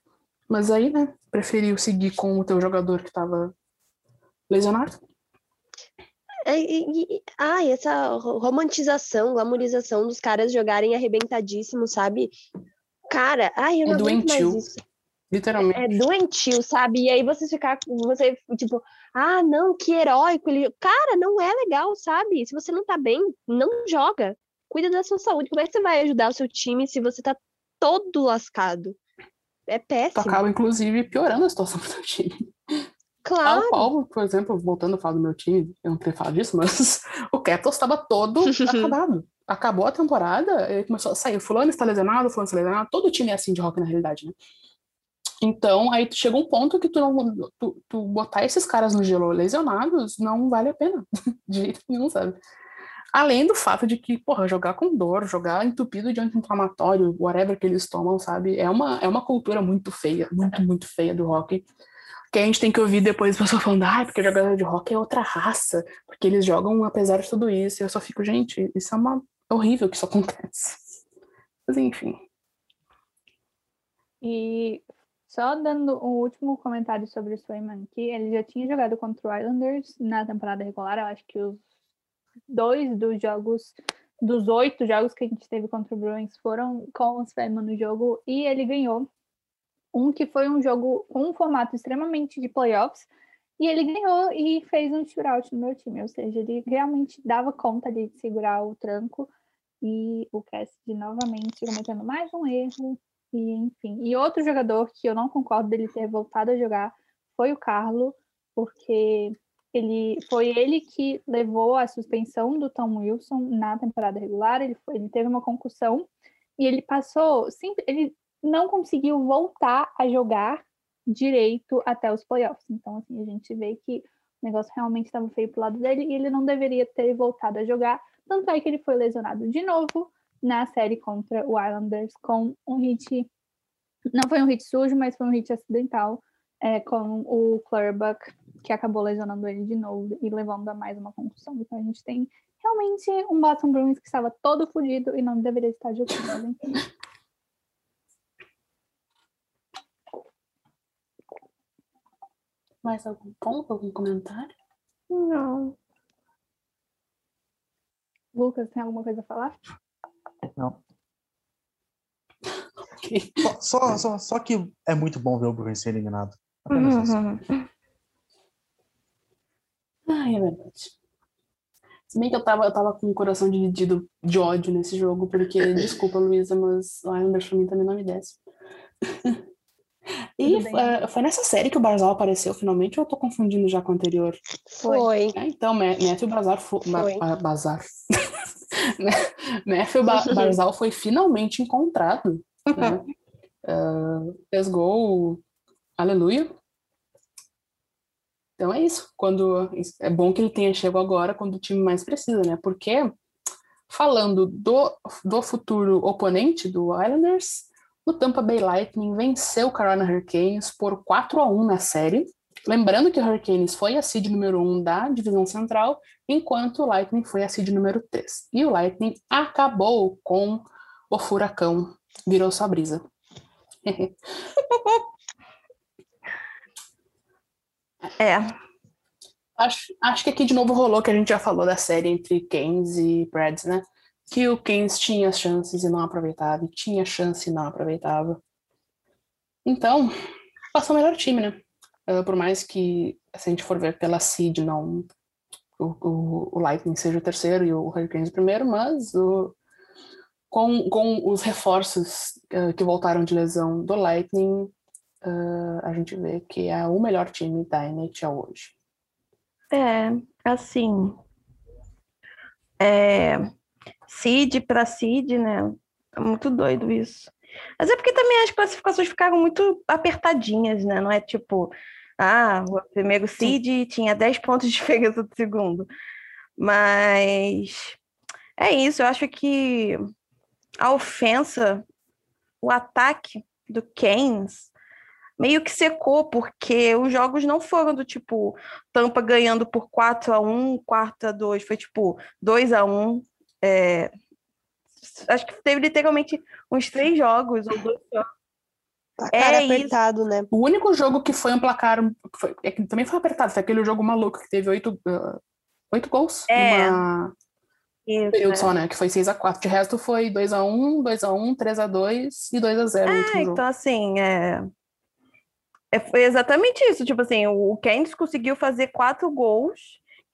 Mas aí, né, preferiu seguir com o teu jogador que estava lesionado. Ai, essa romantização, glamorização dos caras jogarem arrebentadíssimo, sabe? Cara, ai, eu não é doentio. mais isso. Literalmente. É, é doentio, sabe? E aí você ficar, você, tipo, ah, não, que heróico. Ele... Cara, não é legal, sabe? Se você não tá bem, não joga. Cuida da sua saúde. Como é que você vai ajudar o seu time se você tá todo lascado? É péssimo. Tu acaba, inclusive, piorando a situação do seu time. Claro. Ao Paulo, por exemplo, voltando a falar do meu time, eu não queria falar disso, mas o Kettles estava todo acabado. Acabou a temporada, ele começou a sair. Fulano está lesionado, fulano está lesionado. Todo time é assim de rock na realidade, né? Então, aí chega um ponto que tu não tu, tu botar esses caras no gelo lesionados não vale a pena. De jeito nenhum, sabe? Além do fato de que, porra, jogar com dor, jogar entupido de anti-inflamatório, whatever que eles tomam, sabe? É uma, é uma cultura muito feia, muito, muito feia do rock. Que a gente tem que ouvir depois pessoas falando, ah, porque jogador de rock é outra raça, porque eles jogam apesar de tudo isso. E eu só fico, gente, isso é uma é horrível que isso acontece. Mas enfim. E só dando um último comentário sobre o Swayman, que ele já tinha jogado contra o Islanders na temporada regular, eu acho que os dois dos jogos, dos oito jogos que a gente teve contra o Bruins foram com o Swayman no jogo, e ele ganhou um que foi um jogo com um formato extremamente de playoffs, e ele ganhou e fez um shootout no meu time, ou seja, ele realmente dava conta de segurar o tranco, e o Cassidy novamente cometendo mais um erro, e, enfim. E outro jogador que eu não concordo dele ter voltado a jogar foi o Carlo, porque ele foi ele que levou a suspensão do Tom Wilson na temporada regular. Ele, foi, ele teve uma concussão e ele passou, sempre, ele não conseguiu voltar a jogar direito até os playoffs. Então, assim, a gente vê que o negócio realmente estava feio pro lado dele e ele não deveria ter voltado a jogar. Tanto é que ele foi lesionado de novo na série contra o Islanders com um hit. Não foi um hit sujo, mas foi um hit acidental é, com o Clurbuck, que acabou lesionando ele de novo e levando a mais uma concussão. Então a gente tem realmente um Boston Bruins que estava todo fodido e não deveria estar jogando. Mais algum ponto, algum comentário? Não. Lucas, tem alguma coisa a falar? Não. Só, só, só, que é muito bom ver o Bruins ser eliminado. Apenas isso. Ai, é verdade. Se bem que eu tava, eu tava com o coração dividido de ódio nesse jogo, porque, desculpa, Luísa, mas o Islanders pra mim também não me desce. E uh, foi nessa série que o Barzal apareceu finalmente, ou eu tô confundindo já com o anterior? Foi. É, então, Matthew Bazar foi. Ba Bazar. Matthew ba Barzal foi finalmente encontrado. Né? Uh, fez gol, aleluia. Então é isso. Quando é bom que ele tenha chegado agora, quando o time mais precisa, né? Porque falando do, do futuro oponente do Islanders, o Tampa Bay Lightning venceu o Carolina Hurricanes por 4 a 1 na série. Lembrando que o Hurricanes foi a seed número 1 da divisão central, enquanto o Lightning foi a seed número 3. E o Lightning acabou com o furacão, virou sua brisa. é. Acho, acho que aqui de novo rolou que a gente já falou da série entre Canes e Preds, né? Que o Keynes tinha chances e não aproveitava, e tinha chance e não aproveitava. Então, passou o melhor time, né? Uh, por mais que, se a gente for ver pela seed, não o, o, o Lightning seja o terceiro e o Hurricanes o primeiro, mas o, com, com os reforços uh, que voltaram de lesão do Lightning, uh, a gente vê que é o melhor time da NHL hoje. É, assim. É, seed para seed, né? É muito doido isso. Mas é porque também as classificações ficaram muito apertadinhas, né? Não é tipo, Ah, o primeiro seed tinha 10 pontos de diferença do segundo. Mas é isso, eu acho que a ofensa, o ataque do Keynes meio que secou, porque os jogos não foram do tipo Tampa ganhando por 4 a 1 4 a 2 foi tipo 2 a 1 é... Acho que teve literalmente uns três jogos ou dois jogos. Placar é apertado, isso. né? O único jogo que foi um placar. Foi, é que também foi apertado, foi aquele jogo maluco que teve oito, uh, oito gols. É. Numa... Isso, período é. só, né? Que foi 6 a 4 De resto foi 2 a 1 2 a 1 3 a 2 e 2 a 0 o É, último jogo. então assim, é... é- foi exatamente isso. Tipo assim, o Keynes conseguiu fazer quatro gols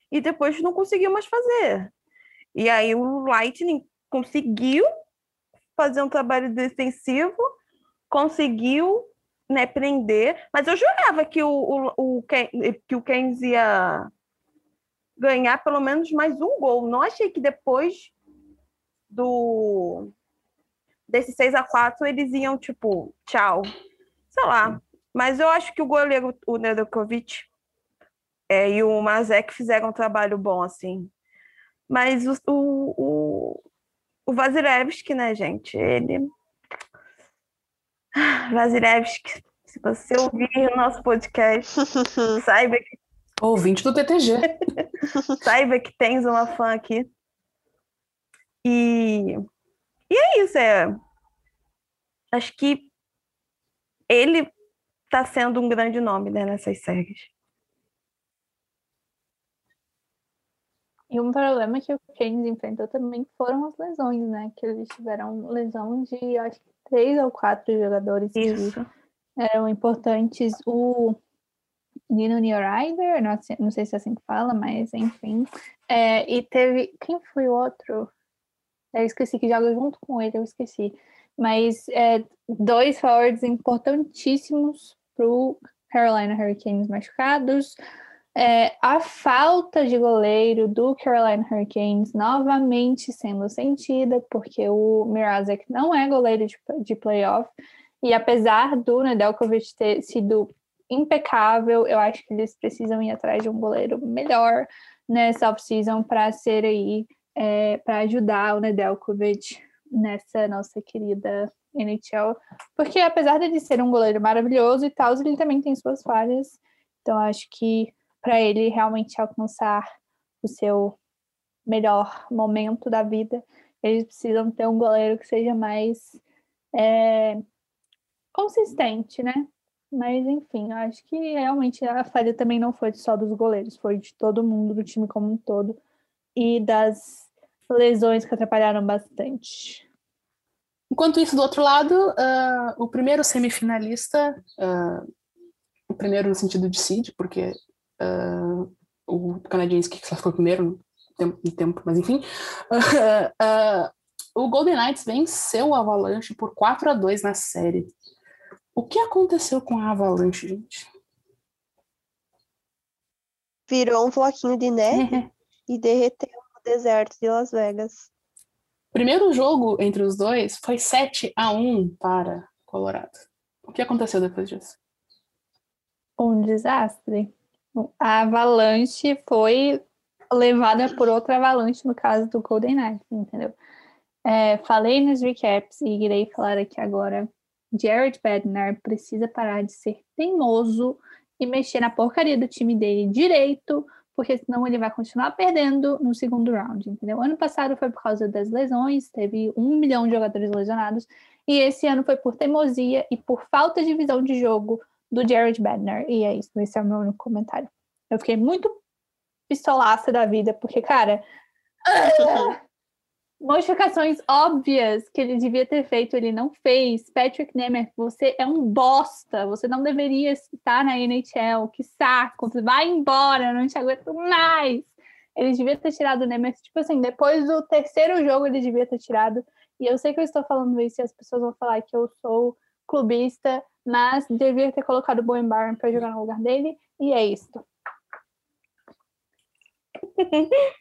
e depois não conseguiu mais fazer. E aí o Lightning conseguiu fazer um trabalho defensivo, conseguiu né, prender, mas eu jurava que o, o, o, que o Keynes ia ganhar pelo menos mais um gol. Não achei que depois do desse 6 a 4 eles iam tipo, tchau. Sei lá. Mas eu acho que o goleiro, o Nedeljkovic é, e o Mazek fizeram um trabalho bom, assim. Mas o, o, o, o Vasilevski, né, gente? Ele. Vasilevski, se você ouvir o nosso podcast, saiba que, Ouvinte do TTG. saiba que tens uma fã aqui. E, e é isso, é. Acho que ele tá sendo um grande nome né, nessas séries. E um problema que o Keynes enfrentou também foram as lesões, né? Que eles tiveram lesão de acho que três ou quatro jogadores que Isso. eram importantes. O Nino Nierider, não, sei- não sei se é assim que fala, mas enfim. É, e teve. Quem foi o outro? Eu esqueci que joga junto com ele, eu esqueci. Mas é, dois forwards importantíssimos para o Carolina Hurricanes machucados. É, a falta de goleiro do Carolina Hurricanes novamente sendo sentida, porque o Mirazek não é goleiro de, de playoff. E apesar do Nedeljkovic ter sido impecável, eu acho que eles precisam ir atrás de um goleiro melhor nessa off-season para ser aí, é, para ajudar o Nedeljkovic nessa nossa querida NHL. Porque apesar de ele ser um goleiro maravilhoso e tal, ele também tem suas falhas. Então acho que para ele realmente alcançar o seu melhor momento da vida, eles precisam ter um goleiro que seja mais é, consistente, né? Mas enfim, acho que realmente a falha também não foi só dos goleiros, foi de todo mundo, do time como um todo, e das lesões que atrapalharam bastante. Enquanto isso, do outro lado, ah, o primeiro semifinalista, ah, o primeiro no sentido de seed, porque ah, o canadense que ficou primeiro no tempo, no tempo mas enfim, ah, o Golden Knights venceu o Avalanche por 4 a 2 na série. O que aconteceu com a Avalanche, gente? Virou um floquinho de neve e derreteu no deserto de Las Vegas. Primeiro jogo entre os dois foi 7 a 1 para Colorado. O que aconteceu depois disso? Um desastre. A avalanche foi levada por outra avalanche, no caso do Golden Knights, entendeu? É, falei nos recaps e irei falar aqui agora. Jared Bednar precisa parar de ser teimoso e mexer na porcaria do time dele direito, porque senão ele vai continuar perdendo no segundo round, entendeu? Ano passado foi por causa das lesões, teve um milhão de jogadores lesionados, e esse ano foi por teimosia e por falta de visão de jogo do Jared Bednar. E é isso, esse é o meu único comentário. Eu fiquei muito pistolaça da vida, porque, cara, modificações óbvias que ele devia ter feito, ele não fez. Patrick Nemeth, você é um bosta, você não deveria estar na NHL, que saco, vai embora, eu não te aguento mais. Ele devia ter tirado o Nemeth, tipo assim, depois do terceiro jogo ele devia ter tirado. E eu sei que eu estou falando isso e as pessoas vão falar que eu sou clubista, mas devia ter colocado o Bowen Barron para jogar no lugar dele, e é isso.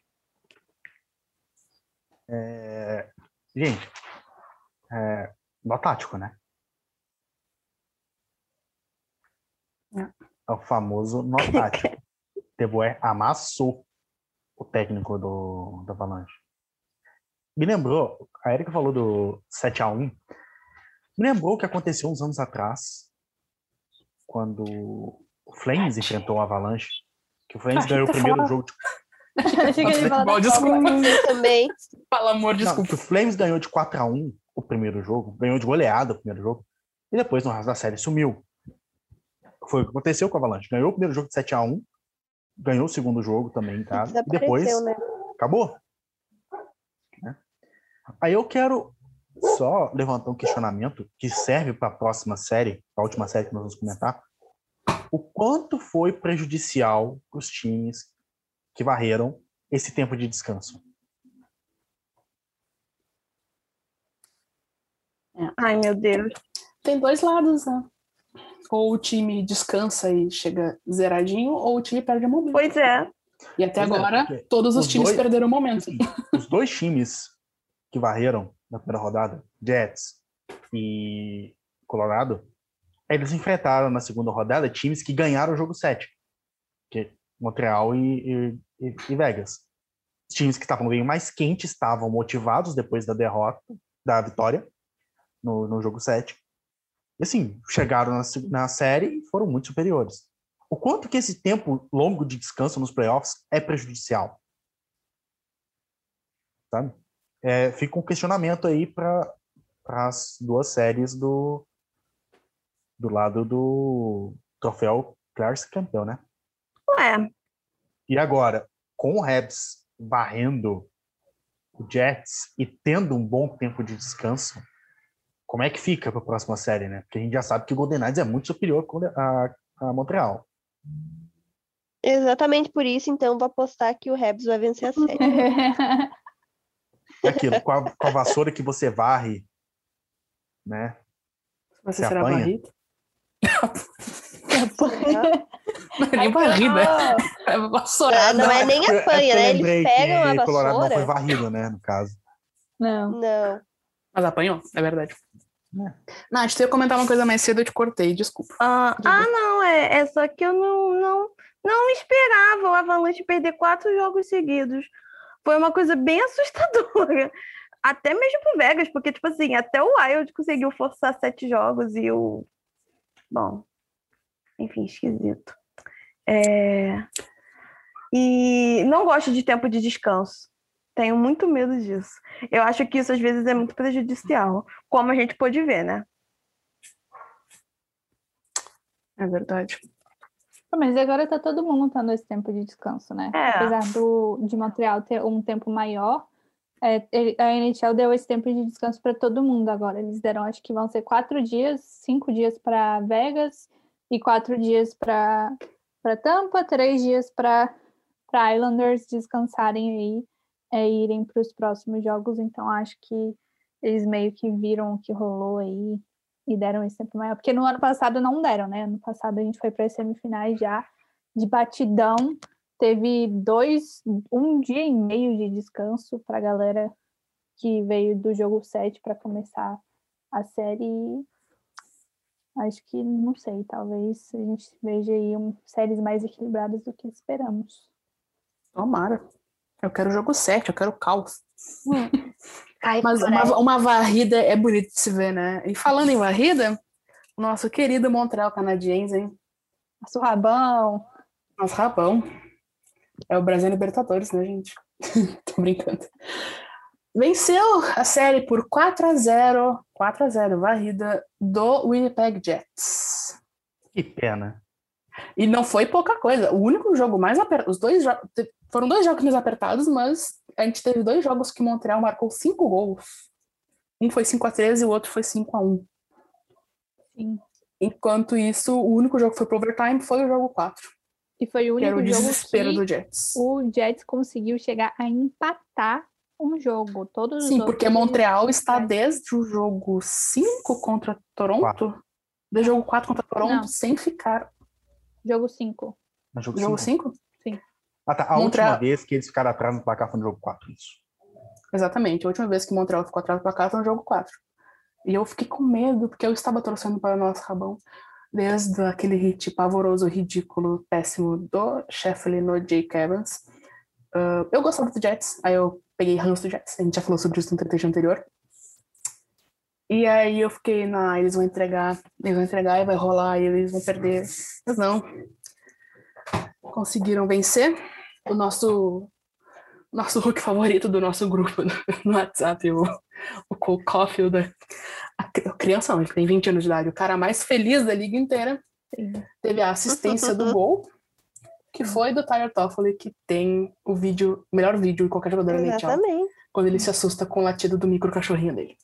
É, Gente, é, nó tático, né? É. Ao famoso nó tático. Teboé amassou o técnico do, do Avalanche. Me lembrou, a Erika falou do 7x1. Me lembrou o que aconteceu uns anos atrás, quando o Flames enfrentou o Avalanche. Que o Flames Achei ganhou o primeiro falar- jogo de desculpa. Eu também. Pelo amor, Não, desculpa. que o Flames ganhou de 4 a 1 o primeiro jogo, ganhou de goleada o primeiro jogo, e depois no resto da série sumiu. Foi o que aconteceu com o Avalanche. Ganhou o primeiro jogo de 7 a 1 ganhou o segundo jogo também em casa, e depois né? acabou. Né? Aí eu quero só levantar um questionamento que serve para a próxima série, a última série que nós vamos comentar. O quanto foi prejudicial para os times que varreram esse tempo de descanso? Ai, meu Deus. Tem dois lados, né? Ou o time descansa e chega zeradinho, ou o time perde o momento. Pois é. E até Pois é, agora, porque todos os, os times dois- perderam o momento. Os dois times que varreram na primeira rodada, Jets e Colorado, eles enfrentaram na segunda rodada times que ganharam o jogo 7, que é Montreal e, e- e- Vegas. Os times que estavam bem mais quentes, estavam motivados depois da derrota, da vitória no, no jogo 7. E assim, chegaram na, na série e foram muito superiores. O quanto que esse tempo longo de descanso nos playoffs é prejudicial? sabe? É, fica um questionamento aí para as duas séries do do lado do troféu Clarence campeão, né? Ué, E agora, com o Habs varrendo o Jets e tendo um bom tempo de descanso, como é que fica para a próxima série, né? Porque a gente já sabe que o Golden Knights é muito superior a, a Montreal. exatamente por isso, então, vou apostar que o Rebs vai vencer a série. É aquilo, com a, com a vassoura que você varre, né? Você Você será apanha? varrido? Não é nem varrida, é vassourada. não é nem É porque apanha, né? eu lembrei Eles pegam a que Colorado não foi vassoura. varrido, né? No caso. Não. Não. Mas apanhou, é verdade. É. Nath, tu ia comentar uma coisa mais cedo, eu te cortei, desculpa. Ah, ah, não, é, é só que eu não, não, não esperava o Avalanche perder quatro jogos seguidos. Foi uma coisa bem assustadora. Até mesmo pro Vegas, porque, tipo assim, até o Wild conseguiu forçar sete jogos e o. Bom, enfim, esquisito. É, E não gosto de tempo de descanso. Tenho muito medo disso. Eu acho que isso às vezes é muito prejudicial, como a gente pôde ver, né? É verdade. Mas agora tá todo mundo tendo esse tempo de descanso, né? É. Apesar do, de Montreal ter um tempo maior, é, a NHL deu esse tempo de descanso para todo mundo agora. Eles deram, acho que vão ser quatro dias, cinco dias para Vegas e quatro dias para Tampa, três dias para para Islanders descansarem aí, é, irem para os próximos jogos. Então acho que eles meio que viram o que rolou aí e deram esse tempo maior. Porque no ano passado não deram, né? Ano passado a gente foi para as semifinais já de batidão. Teve dois, um dia e meio de descanso para a galera que veio do jogo 7 para começar a série. Acho que, não sei, talvez a gente veja aí um, séries mais equilibradas do que esperamos. Tomara. Eu quero jogo 7, eu quero caos. Ai, Mas uma, uma varrida é bonito de se ver, né? E falando em varrida, o nosso querido Montreal Canadiens, hein? Nosso rabão. Nosso rabão. É o Brasil Libertadores, né, gente? Tô brincando. Venceu a série por 4 a 0 4 a 0 varrida do Winnipeg Jets. Que pena. E não foi pouca coisa. O único jogo mais apertado. Os dois foram dois jogos mais apertados, mas a gente teve dois jogos que Montreal marcou cinco gols. Um foi 5 a 13 e o outro foi 5 a 1 Sim. Enquanto isso, o único jogo que foi pro overtime foi o jogo 4, E foi o que era único o jogo desespero que do Jets. o Jets conseguiu chegar a empatar um jogo. Todos os Sim, porque Montreal está desde o jogo 5 contra Toronto, desde o jogo 4 contra Toronto, Não. sem ficar. Jogo 5. No jogo Jogo cinco? 5? Ah, tá. A Montreal- última vez que eles ficaram atrás no placar foi no jogo 4. Isso. Exatamente. A última vez que Montreal ficou atrás do placar foi no jogo 4. E eu fiquei com medo, porque eu estava torcendo para o nosso rabão. Desde aquele hit pavoroso, ridículo, péssimo do Sheffield no Jake Evans. Uh, eu gostava do Jets, aí eu peguei ranço do Jets, a gente já falou sobre isso no trecho anterior. E aí eu fiquei, na, eles vão entregar, eles vão entregar e vai rolar, e eles vão perder. Mas não. Conseguiram vencer. O nosso nosso Hulk favorito do nosso grupo no, WhatsApp, o, o Cole Caulfield, a, a criança não, ele tem 20 anos de idade, o cara mais feliz da liga inteira, Sim. teve a assistência do gol, que foi do Tyler Toffoli, que tem o vídeo, o melhor vídeo de qualquer jogador da NHL, quando ele se assusta com o latido do micro cachorrinho dele.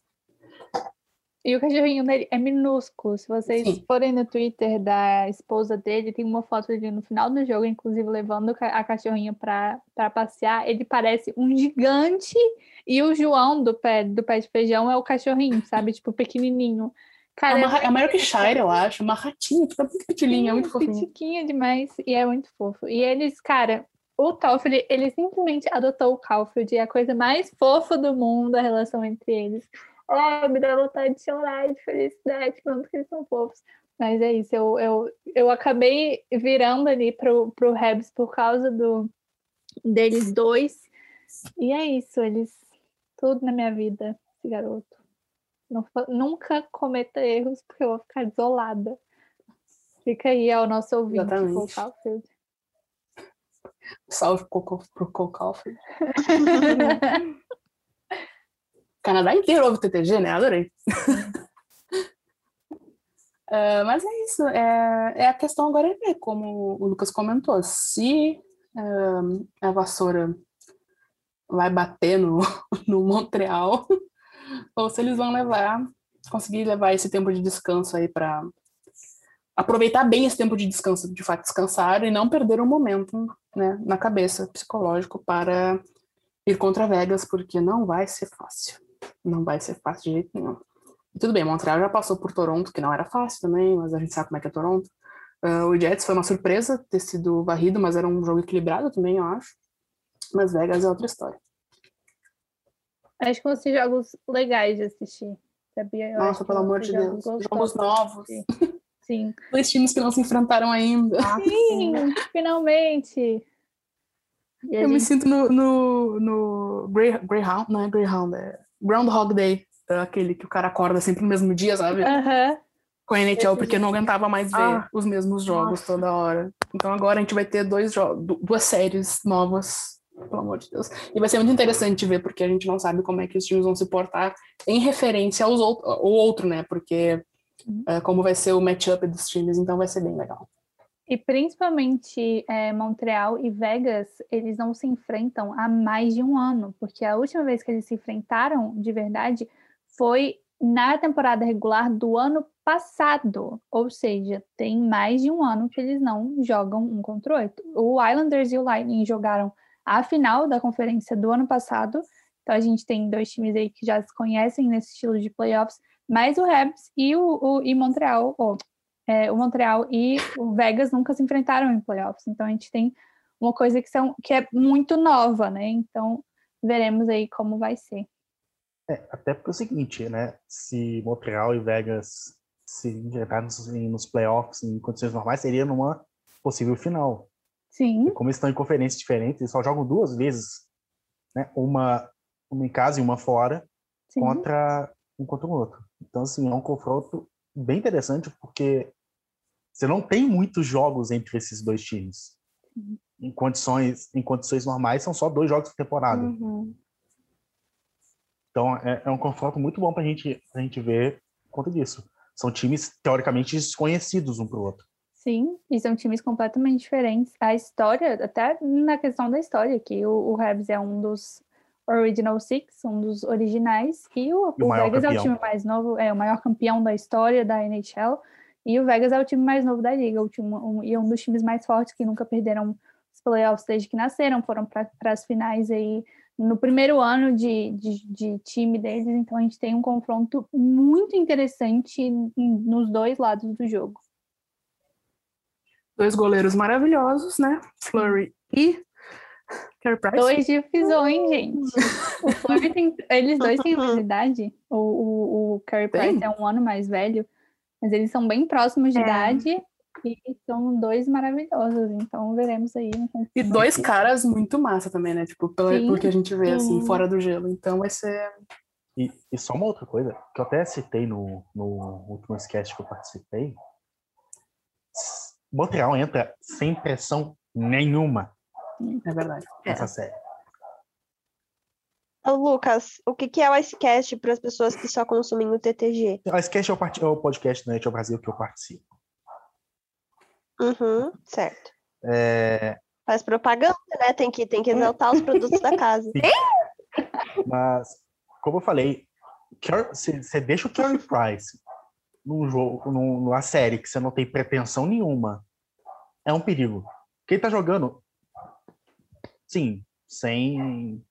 E o cachorrinho dele é minúsculo. Se vocês Sim. forem no Twitter da esposa dele, tem uma foto dele no final do jogo, inclusive levando a cachorrinha pra passear. Ele parece um gigante. E o João do pé, do pé de feijão é o cachorrinho, sabe? Tipo, pequenininho. É, Cara, uma, ra- é maior que Shire, eu acho, uma ratinha, tipo, é muito pitilinha, é muito fofinho. Pitiquinha demais. E é muito fofo. E eles, cara, o Toffoli, ele simplesmente adotou o Caulfield. E é a coisa mais fofa do mundo, a relação entre eles. Ai, me dá vontade de chorar de felicidade, quanto que eles são fofos. Mas é isso, eu, eu, eu acabei virando ali pro, pro Rebs por causa do deles dois. E é isso, eles. Tudo na minha vida, esse garoto. Não nunca cometa erros, porque eu vou ficar desolada. Fica aí ao nosso ouvinte, Exatamente. Cole. Salve pro, pro Cole Caulfield. Canadá inteiro ouve TTG, né? Adorei. Ah, mas é isso. É, é a questão agora é ver, como o Lucas comentou, se ah, a vassoura vai bater no, no Montreal ou se eles vão levar, conseguir levar esse tempo de descanso aí para aproveitar bem esse tempo de descanso, de fato descansar e não perder o momento né, na cabeça psicológico para ir contra Vegas, porque não vai ser fácil. Não vai ser fácil de jeito nenhum. E tudo bem, Montreal já passou por Toronto, que não era fácil também, mas a gente sabe como é que é Toronto. Ah, o Jets foi uma surpresa ter sido varrido, mas era um jogo equilibrado também, eu acho. Mas Vegas é outra história. Acho que vão ser jogos legais de assistir. Sabia? Eu Nossa, pelo amor de Deus. Jogos de novos. Sim. Dois times que não se enfrentaram ainda. Sim, finalmente. Eu me gente- sinto no, no, no Grey, Greyhound, não é Greyhound, é Groundhog Day, é aquele que o cara acorda sempre no mesmo dia, sabe? Aham. Com a NHL, porque não aguentava mais ver Ah, os mesmos jogos nossa. toda hora. Então agora a gente vai ter dois duas séries novas, pelo amor de Deus. E vai ser muito interessante ver, porque a gente não sabe como é que os times vão se portar em referência aos outros, o outro, né? Porque é, como vai ser o matchup dos times, então vai ser bem legal. E principalmente é, Montreal e Vegas, eles não se enfrentam há mais de um ano, porque a última vez que eles se enfrentaram de verdade foi na temporada regular do ano passado. Ou seja, tem mais de um ano que eles não jogam um contra o outro. O Islanders e o Lightning jogaram a final da conferência do ano passado. Então a gente tem dois times aí que já se conhecem nesse estilo de playoffs, mas o Habs e o, o e Montreal, ou é, o Montreal e o Vegas nunca se enfrentaram em playoffs. Então a gente tem uma coisa que, são, que é muito nova, né? Então veremos aí como vai ser. É, até porque é o seguinte, né? Se Montreal e Vegas se engenharem nos, nos playoffs em condições normais, seria numa possível final. Sim, E como estão em conferências diferentes, eles só jogam duas vezes, né? Uma, uma em casa e uma fora, sim. contra um contra o outro. Então, assim, é um confronto bem interessante, porque você não tem muitos jogos entre esses dois times. Em condições, em condições normais, são só dois jogos por temporada. Uhum. Então, é, é um confronto muito bom para gente, a gente ver por conta disso. São times, teoricamente, desconhecidos um para o outro. Sim, e são times completamente diferentes. A história, até na questão da história, que o, o Habs é um dos Original Six, um dos originais, e o, E o Vegas é o campeão. time mais novo, é o maior campeão da história da NHL, e o Vegas é o time mais novo da liga, o time, um, e um dos times mais fortes que nunca perderam os playoffs desde que nasceram, foram para as finais aí no primeiro ano de, de, de time deles, então a gente tem um confronto muito interessante em- nos dois lados do jogo. Dois goleiros maravilhosos, né? Flurry e Carey Price. Dois divisões, gente. O tem, eles dois têm a mesma idade. O, o, o Carey Tem? Price é um ano mais velho. Mas eles são bem próximos de É. idade e são dois maravilhosos. Então veremos aí. E dois caras muito massa também, né? Tipo, pelo, que a gente vê, assim, Sim. fora do gelo. Então vai ser. E, e só uma outra coisa, que eu até citei no, no último sketch que eu participei. Montreal entra sem pressão nenhuma É verdade. nessa série. Ô, Lucas, o que, que é o Icecast para as pessoas que só consumem o TTG? O sketch é o, part- é o podcast da NET Brasil que eu participo. Uhum, certo. É, Faz propaganda, né? Tem que, tem que exaltar os produtos da casa. mas, como eu falei, você deixa o Carey Price num jogo, num- numa série que você não tem pretensão nenhuma, é um perigo. Quem tá jogando, sim, sem,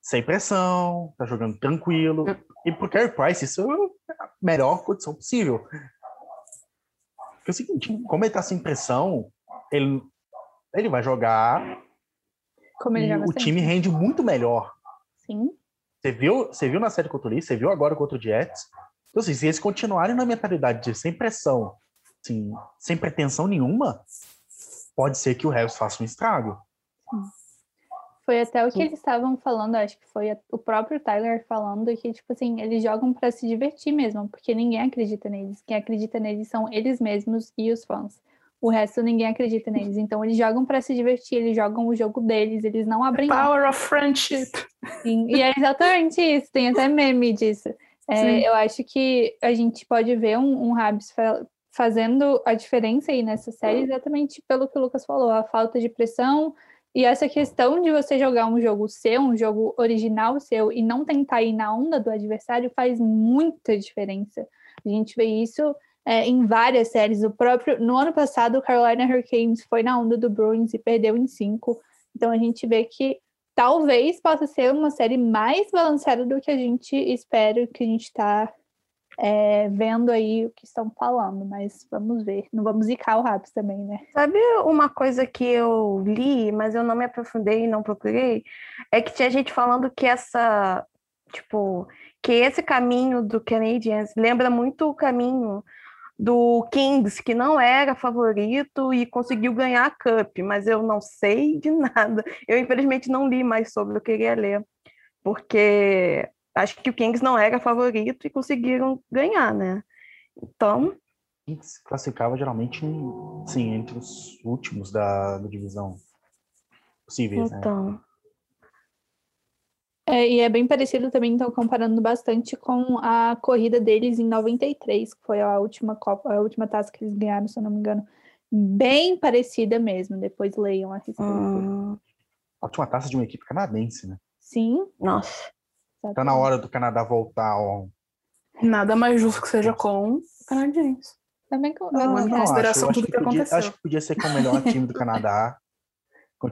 sem pressão, tá jogando tranquilo. E pro Carey Price, isso é a melhor condição possível. Porque é o seguinte, como ele tá sem pressão, ele, ele vai jogar Como ele e joga o sempre. time rende muito melhor. Sim. Você viu, você viu na série contra o Leeds, você viu agora contra o Jets. Então, assim, se eles continuarem na mentalidade de sem pressão, assim, sem pretensão nenhuma, pode ser que o Harris faça um estrago. Foi até o que eles estavam falando, acho que foi o próprio Tyler falando que, tipo assim, eles jogam pra se divertir mesmo, porque ninguém acredita neles. Quem acredita neles são eles mesmos e os fãs. O resto ninguém acredita neles. Então eles jogam pra se divertir, eles jogam o jogo deles, eles não abrem. Power of friendship. Sim, e é exatamente isso, tem até meme disso. É, eu acho que a gente pode ver um, um Habs fa- fazendo a diferença aí nessa série exatamente pelo que o Lucas falou, a falta de pressão e essa questão de você jogar um jogo seu, um jogo original seu e não tentar ir na onda do adversário faz muita diferença. A gente vê isso é, em várias séries. O próprio no ano passado, o Carolina Hurricanes foi na onda do Bruins e perdeu em cinco. Então a gente vê que talvez possa ser uma série mais balanceada do que a gente espera, que a gente está vendo aí o que estão falando, mas vamos ver. Não vamos zicar o Raps também, né? Sabe uma coisa que eu li, mas eu não me aprofundei e não procurei? É que tinha gente falando que essa, tipo, que esse caminho do Canadiens lembra muito o caminho do Kings, que não era favorito e conseguiu ganhar a Cup, mas eu não sei de nada. Eu, infelizmente, não li mais sobre, eu queria ler, porque acho que o Kings não era favorito e conseguiram ganhar, né? Então, se classificava geralmente em- sim, entre os últimos da, da divisão possíveis, né? então. É, e é bem parecido também, então, comparando bastante com a corrida deles em 93, que foi a última Copa, a última taça que eles ganharam, se eu não me engano. Bem parecida mesmo, depois leiam a respeito. hum, A última taça de uma equipe canadense, né? Sim. nossa. Tá na hora do Canadá voltar ao. Nada mais justo que seja com o canadense. Também com... Não, Não, acho, consideração acho tudo que que podia, aconteceu. acho que podia ser com o melhor time do Canadá.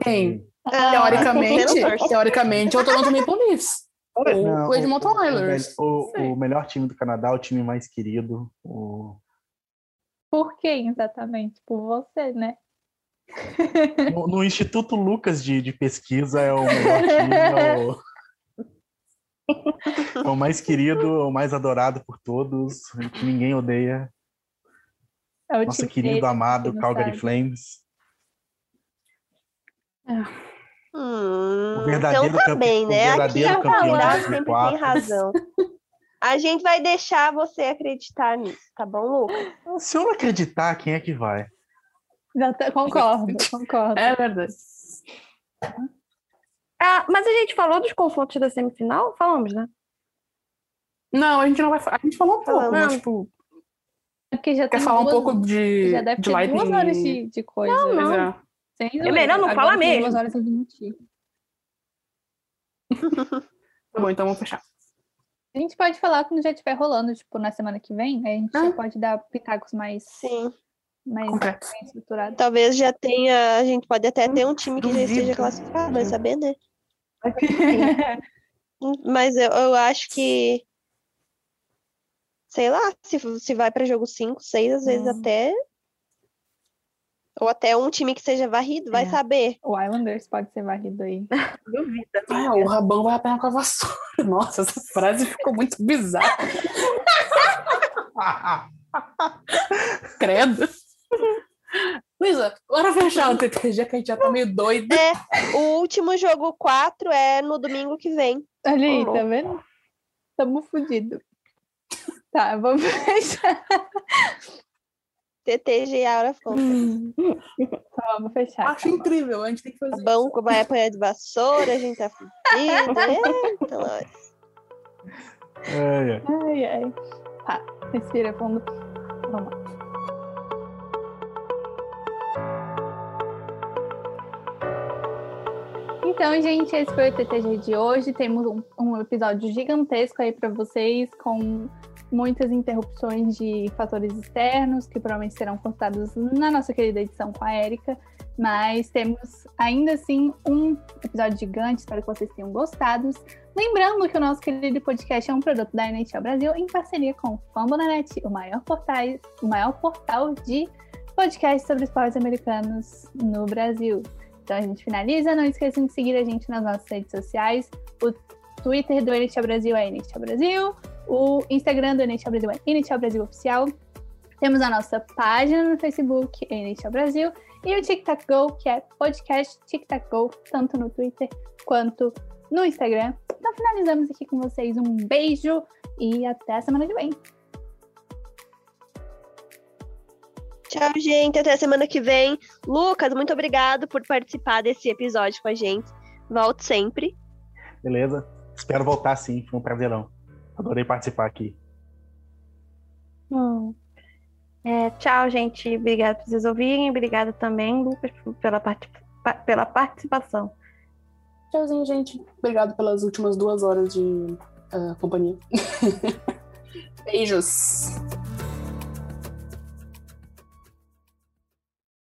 Quem? Ah, Teoricamente, não torce. teoricamente, é o Toronto Maple Leafs. Não, o Edmonton o- o Oilers. O, o melhor time do Canadá, o time mais querido. O... Por quem exatamente? Por você, né? No, no Instituto Lucas de, de Pesquisa é o melhor time, é o, é o mais querido, o mais adorado por todos, que ninguém odeia. É o Nosso querido, dele, amado Calgary sabe. Flames. Hum, O verdadeiro então tá campe- bem, o né? Aqui a campeão de Paula sempre tem 2004. razão. A gente vai deixar você acreditar nisso, tá bom, Lucas? Se eu não acreditar, quem é que vai? Exata- Concordo, concordo. É verdade. Ah, mas a gente falou dos confrontos da semifinal? Falamos, né? Não, a gente não vai falar. A gente falou um pouco, Falamos. mas, tipo, É Porque já quer tem falar um duas- pouco de, Já deve de ter Lightning. duas horas de, de coisa. Não, não. é. É melhor não falar mesmo. Duas horas sem mentir. Tá bom, então vamos fechar. A gente pode falar quando já estiver rolando, tipo, na semana que vem. Aí a gente já Ah. pode dar pitacos mais, Sim. Mais Concreto. bem estruturados. Talvez já tenha. A gente pode até ter um time que já Duvido. esteja classificado, vai saber, né? Mas eu, eu acho que. Sei lá, se, se vai para jogo 5, 6, às vezes Hum. até. Ou até um time que seja varrido, vai É. saber. O Islanders pode ser varrido aí. Duvida. Ah, o Rabão vai apanhar com a vassoura. Nossa, essa frase ficou muito bizarra. Credo. Luísa, bora fechar o TTG que a gente já tá meio doido. É, o último jogo 4 é no domingo que vem. Olha aí, Ô, tá vendo? Tamo fudido. Tá, vamos fechar. TTG of Conference. Tá, vamos fechar. Acho incrível, a gente tem que fazer O banco vai apanhar de vassoura, a gente tá fudido. Eita, nós. Ai, ai. Ai, ai. Tá, respira fundo. Vamos lá. Então, gente, esse foi o TTG de hoje. Temos um, um episódio gigantesco aí para vocês, com muitas interrupções de fatores externos, que provavelmente serão cortados na nossa querida edição com a Erika. Mas temos ainda assim um episódio gigante, espero que vocês tenham gostado. Lembrando que o nosso querido podcast é um produto da NHL Brasil em parceria com o Fambonanet, o maior, portais, o maior portal de podcasts sobre esportes americanos no Brasil. Então a gente finaliza. Não esqueçam de seguir a gente nas nossas redes sociais. O Twitter do NHL Brasil é NHL Brasil. O Instagram do NHL Brasil é NHL Brasil Oficial. Temos a nossa página no Facebook, NHL Brasil. E o TicTac Go, que é podcast TicTac Go, tanto no Twitter quanto no Instagram. Então finalizamos aqui com vocês. Um beijo e até a semana que vem. Tchau, gente. Até a semana que vem. Lucas, muito obrigado por participar desse episódio com a gente. Volte sempre. Beleza? Espero voltar sim, foi um prazerão. Adorei participar aqui. Hum. É, tchau, gente. Obrigada por vocês ouvirem. Obrigada também, Lucas, pela, parti- pa- pela participação. Tchauzinho, gente. Obrigado pelas últimas duas horas de ah, companhia. Beijos.